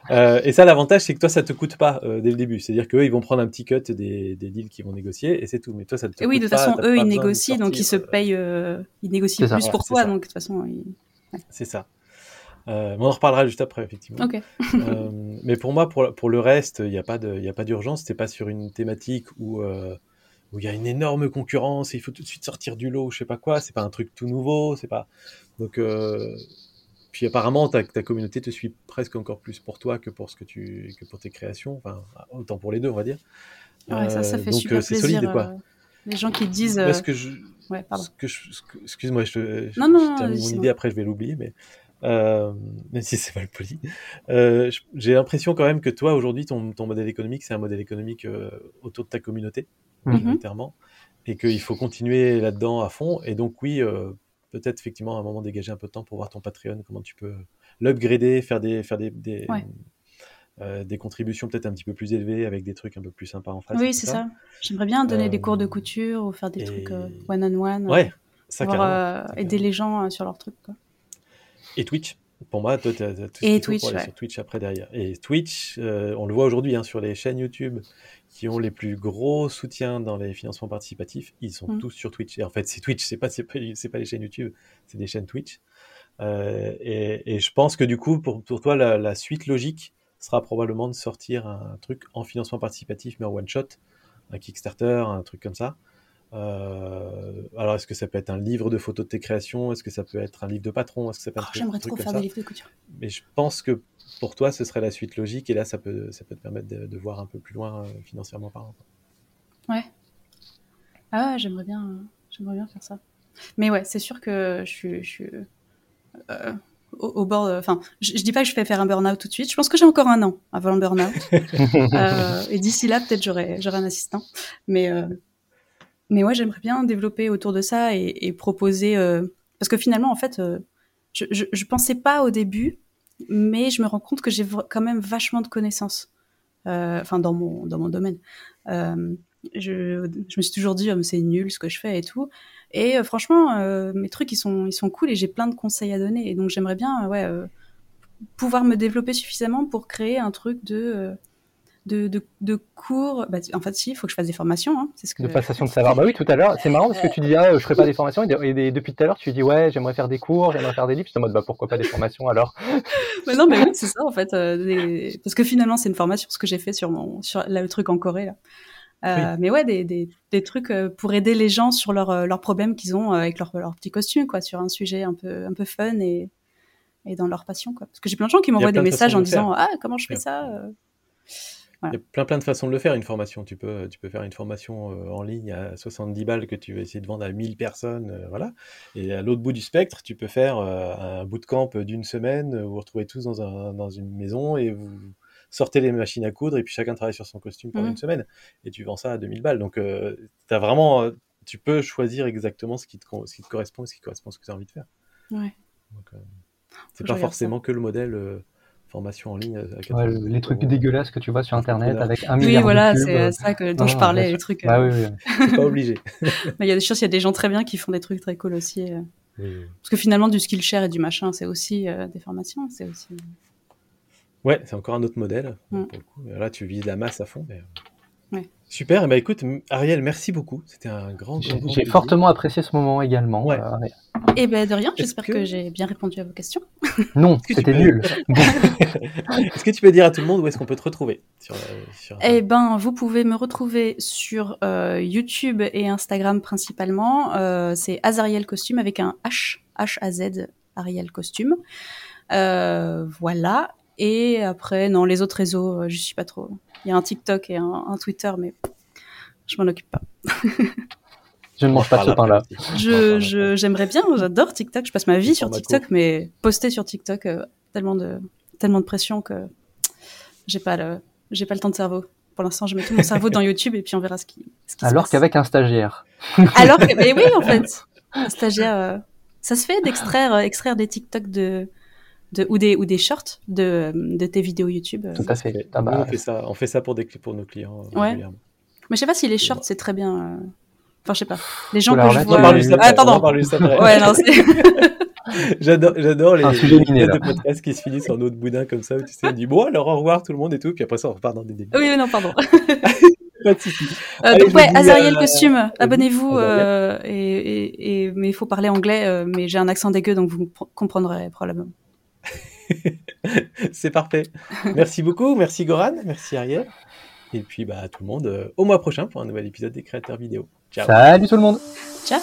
Euh, et ça, l'avantage, c'est que toi, ça te coûte pas euh, dès le début. C'est-à-dire qu'eux, ils vont prendre un petit cut des, des deals qu'ils vont négocier et c'est tout. Mais toi, ça te et oui, de toute façon, eux, ils négocient, donc ils se payent, euh, ils négocient plus pour toi, donc de toute façon, c'est ça. Euh, on en reparlera juste après, effectivement. mais pour moi, pour, pour le reste, il n'y a pas d'urgence. C'était pas sur une thématique où où il y a une énorme concurrence et il faut tout de suite sortir du lot, je sais pas quoi. C'est pas un truc tout nouveau, c'est pas. Donc puis apparemment, ta, ta, communauté te suit presque encore plus pour toi que pour ce que tu que pour tes créations. Enfin, autant pour les deux, on va dire. Ouais, ça, ça fait euh, donc, super euh, plaisir. Solide, quoi. Euh, les gens qui disent. Parce que je, ouais, pardon. excuse-moi, je, te, non, non, termine mon idée. Après, je vais l'oublier, mais euh, même si c'est mal poli. Euh, j'ai l'impression quand même que toi, aujourd'hui, ton, ton, modèle économique, c'est un modèle économique autour de ta communauté, mm -hmm. et qu'il faut continuer là-dedans à fond. Et donc, oui, peut-être effectivement à un moment dégager un peu de temps pour voir ton Patreon, comment tu peux l'upgrader, faire des, faire des, des, euh, des contributions peut-être un petit peu plus élevées avec des trucs un peu plus sympas en face. Oui, c'est ça. J'aimerais bien donner des cours de euh, couture ou faire des trucs euh, one-on-one. ouais, ça pour, aider les gens sur leurs trucs. Quoi. Et Twitch pour moi, toi, tu as, tout et Twitch, pour sur Twitch après derrière. Et Twitch, on le voit aujourd'hui hein, sur les chaînes YouTube qui ont les plus gros soutiens dans les financements participatifs, ils sont mm. tous sur Twitch. Et en fait, c'est Twitch, c'est pas, c'est pas, pas, les chaînes YouTube, c'est des chaînes Twitch. Euh, et, et, je pense que du coup, pour, pour toi, la, la, suite logique sera probablement de sortir un truc en financement participatif, mais en one shot, un Kickstarter, un truc comme ça. Euh, alors, est-ce que ça peut être un livre de photos de tes créations? Est-ce que ça peut être un livre de patron? Est-ce que ça peut être oh, J'aimerais trop faire des livres de couture. Mais je pense que pour toi, ce serait la suite logique. Et là, ça peut, ça peut te permettre de, voir un peu plus loin euh, financièrement parlant. Ouais. Ah, j'aimerais bien, j'aimerais bien faire ça. Mais ouais, c'est sûr que je suis, je suis euh, au, bord. Enfin, je, dis pas que je vais faire un burn-out tout de suite. Je pense que j'ai encore un an avant le burn-out. euh, et d'ici là, peut-être j'aurai, j'aurai un assistant. Mais mais ouais, j'aimerais bien développer autour de ça et, proposer. Euh, parce que finalement, en fait, euh, je, je, pensais pas au début, mais je me rends compte que j'ai quand même vachement de connaissances. enfin dans mon dans mon domaine. Je, je, me suis toujours dit oh, c'est nul ce que je fais et tout. Et franchement, mes trucs ils sont ils sont cool et j'ai plein de conseils à donner. Et donc j'aimerais bien ouais pouvoir me développer suffisamment pour créer un truc de de, de, de cours. Bah, en fait, si, il faut que je fasse des formations. Hein. C'est ce que... De passation de savoir. Bah oui, tout à l'heure, c'est marrant parce que tu dis, ah, je ferai pas des formations. Et, depuis tout à l'heure, tu dis, ouais, j'aimerais faire des cours, j'aimerais faire des livres. Je en mode, bah pourquoi pas des formations alors? Mais Non, mais oui, c'est ça en fait. Euh, parce que finalement, c'est une formation, ce que j'ai fait sur, mon, sur le truc en Corée. Là. Euh, Mais ouais, des, des, des, trucs euh, pour aider les gens sur leurs leurs problèmes qu'ils ont avec leurs leur petits costumes, quoi, sur un sujet un peu, un peu fun et, et dans leur passion. Quoi. Parce que j'ai plein de gens qui m'envoient des messages en disant, ah, comment je fais ça il y a plein plein de façons de le faire, une formation. Tu peux, tu peux faire une formation euh, en ligne à 70 balles que tu vas essayer de vendre à 1000 personnes, euh, voilà. Et à l'autre bout du spectre, tu peux faire euh, un bootcamp d'une semaine, vous vous retrouvez tous dans, un, dans une maison et vous sortez les machines à coudre et puis chacun travaille sur son costume pendant mmh. une semaine. Et tu vends ça à 2000 balles. Donc, as vraiment, tu peux choisir exactement ce qui te, ce qui te correspond, ce qui correspond à ce que tu as envie de faire. Ouais. c'est pas forcément que le modèle formation en ligne. les trucs dégueulasses que tu vois sur internet avec un milliard Oui, voilà, c'est euh, ça que, dont je parlais, les trucs. Ah, oui, oui. c'est pas obligé. Mais il y a des choses, il y a des gens très bien qui font des trucs très cool aussi. Euh. Parce que finalement, du Skillshare et du machin, c'est aussi euh, des formations. C'est aussi. Ouais, c'est encore un autre modèle. Mm. Là, tu vises la masse à fond. Mais... Super, bah écoute, Ariel, merci beaucoup. C'était un grand. J'ai fortement apprécié ce moment également. Ouais. Euh, et eh ben de rien, j'espère que, j'ai bien répondu à vos questions. Non, c'était nul. est-ce que tu peux dire à tout le monde où est-ce qu'on peut te retrouver sur, sur... Eh ben, vous pouvez me retrouver sur euh, YouTube et Instagram principalement. Euh, c'est Azariel Costume avec un H, H-A-Z, Ariel Costume. voilà. Et après, non, les autres réseaux, je suis pas trop. Il y a un TikTok et un, Twitter, mais je m'en occupe pas. je ne mange pas ce pain-là. Je, j'aimerais bien, j'adore TikTok. Je passe ma vie sur TikTok, mais poster sur TikTok, euh, tellement de, tellement de pression que j'ai pas le, j'ai pas le temps de cerveau. Pour l'instant, je mets tout mon cerveau dans YouTube et puis on verra ce qui, ce qui Alors qu'avec un stagiaire. Alors que, mais oui, en fait, un stagiaire, euh, ça se fait d'extraire, euh, extraire des TikTok de, de, ou, des, ou des shorts de, de tes vidéos YouTube. Tout à fait. Ah bah, on, fait ça, on fait ça pour, des, pour nos clients. Ouais. Mais je sais pas si les shorts, c'est très bien. Euh, enfin, je sais pas. Les gens que je vois. Ah, attends, ouais, non, J'adore, j'adore les, les de podcast qui se finissent en autre boudin comme ça où tu sais, on dit bon alors au revoir tout le monde et tout, puis après ça on repart dans des débats. Oui, non, pardon. Pas de euh, donc ouais, Azariel Costume, abonnez-vous. Euh, et, et, et, mais il faut parler anglais, euh, mais j'ai un accent dégueu, donc vous comprendrez probablement. C'est parfait. Merci beaucoup. Merci Goran. Merci Ariel. Et puis bah, à tout le monde euh, au mois prochain pour un nouvel épisode des créateurs vidéo. Ciao. Salut tout le monde. Ciao.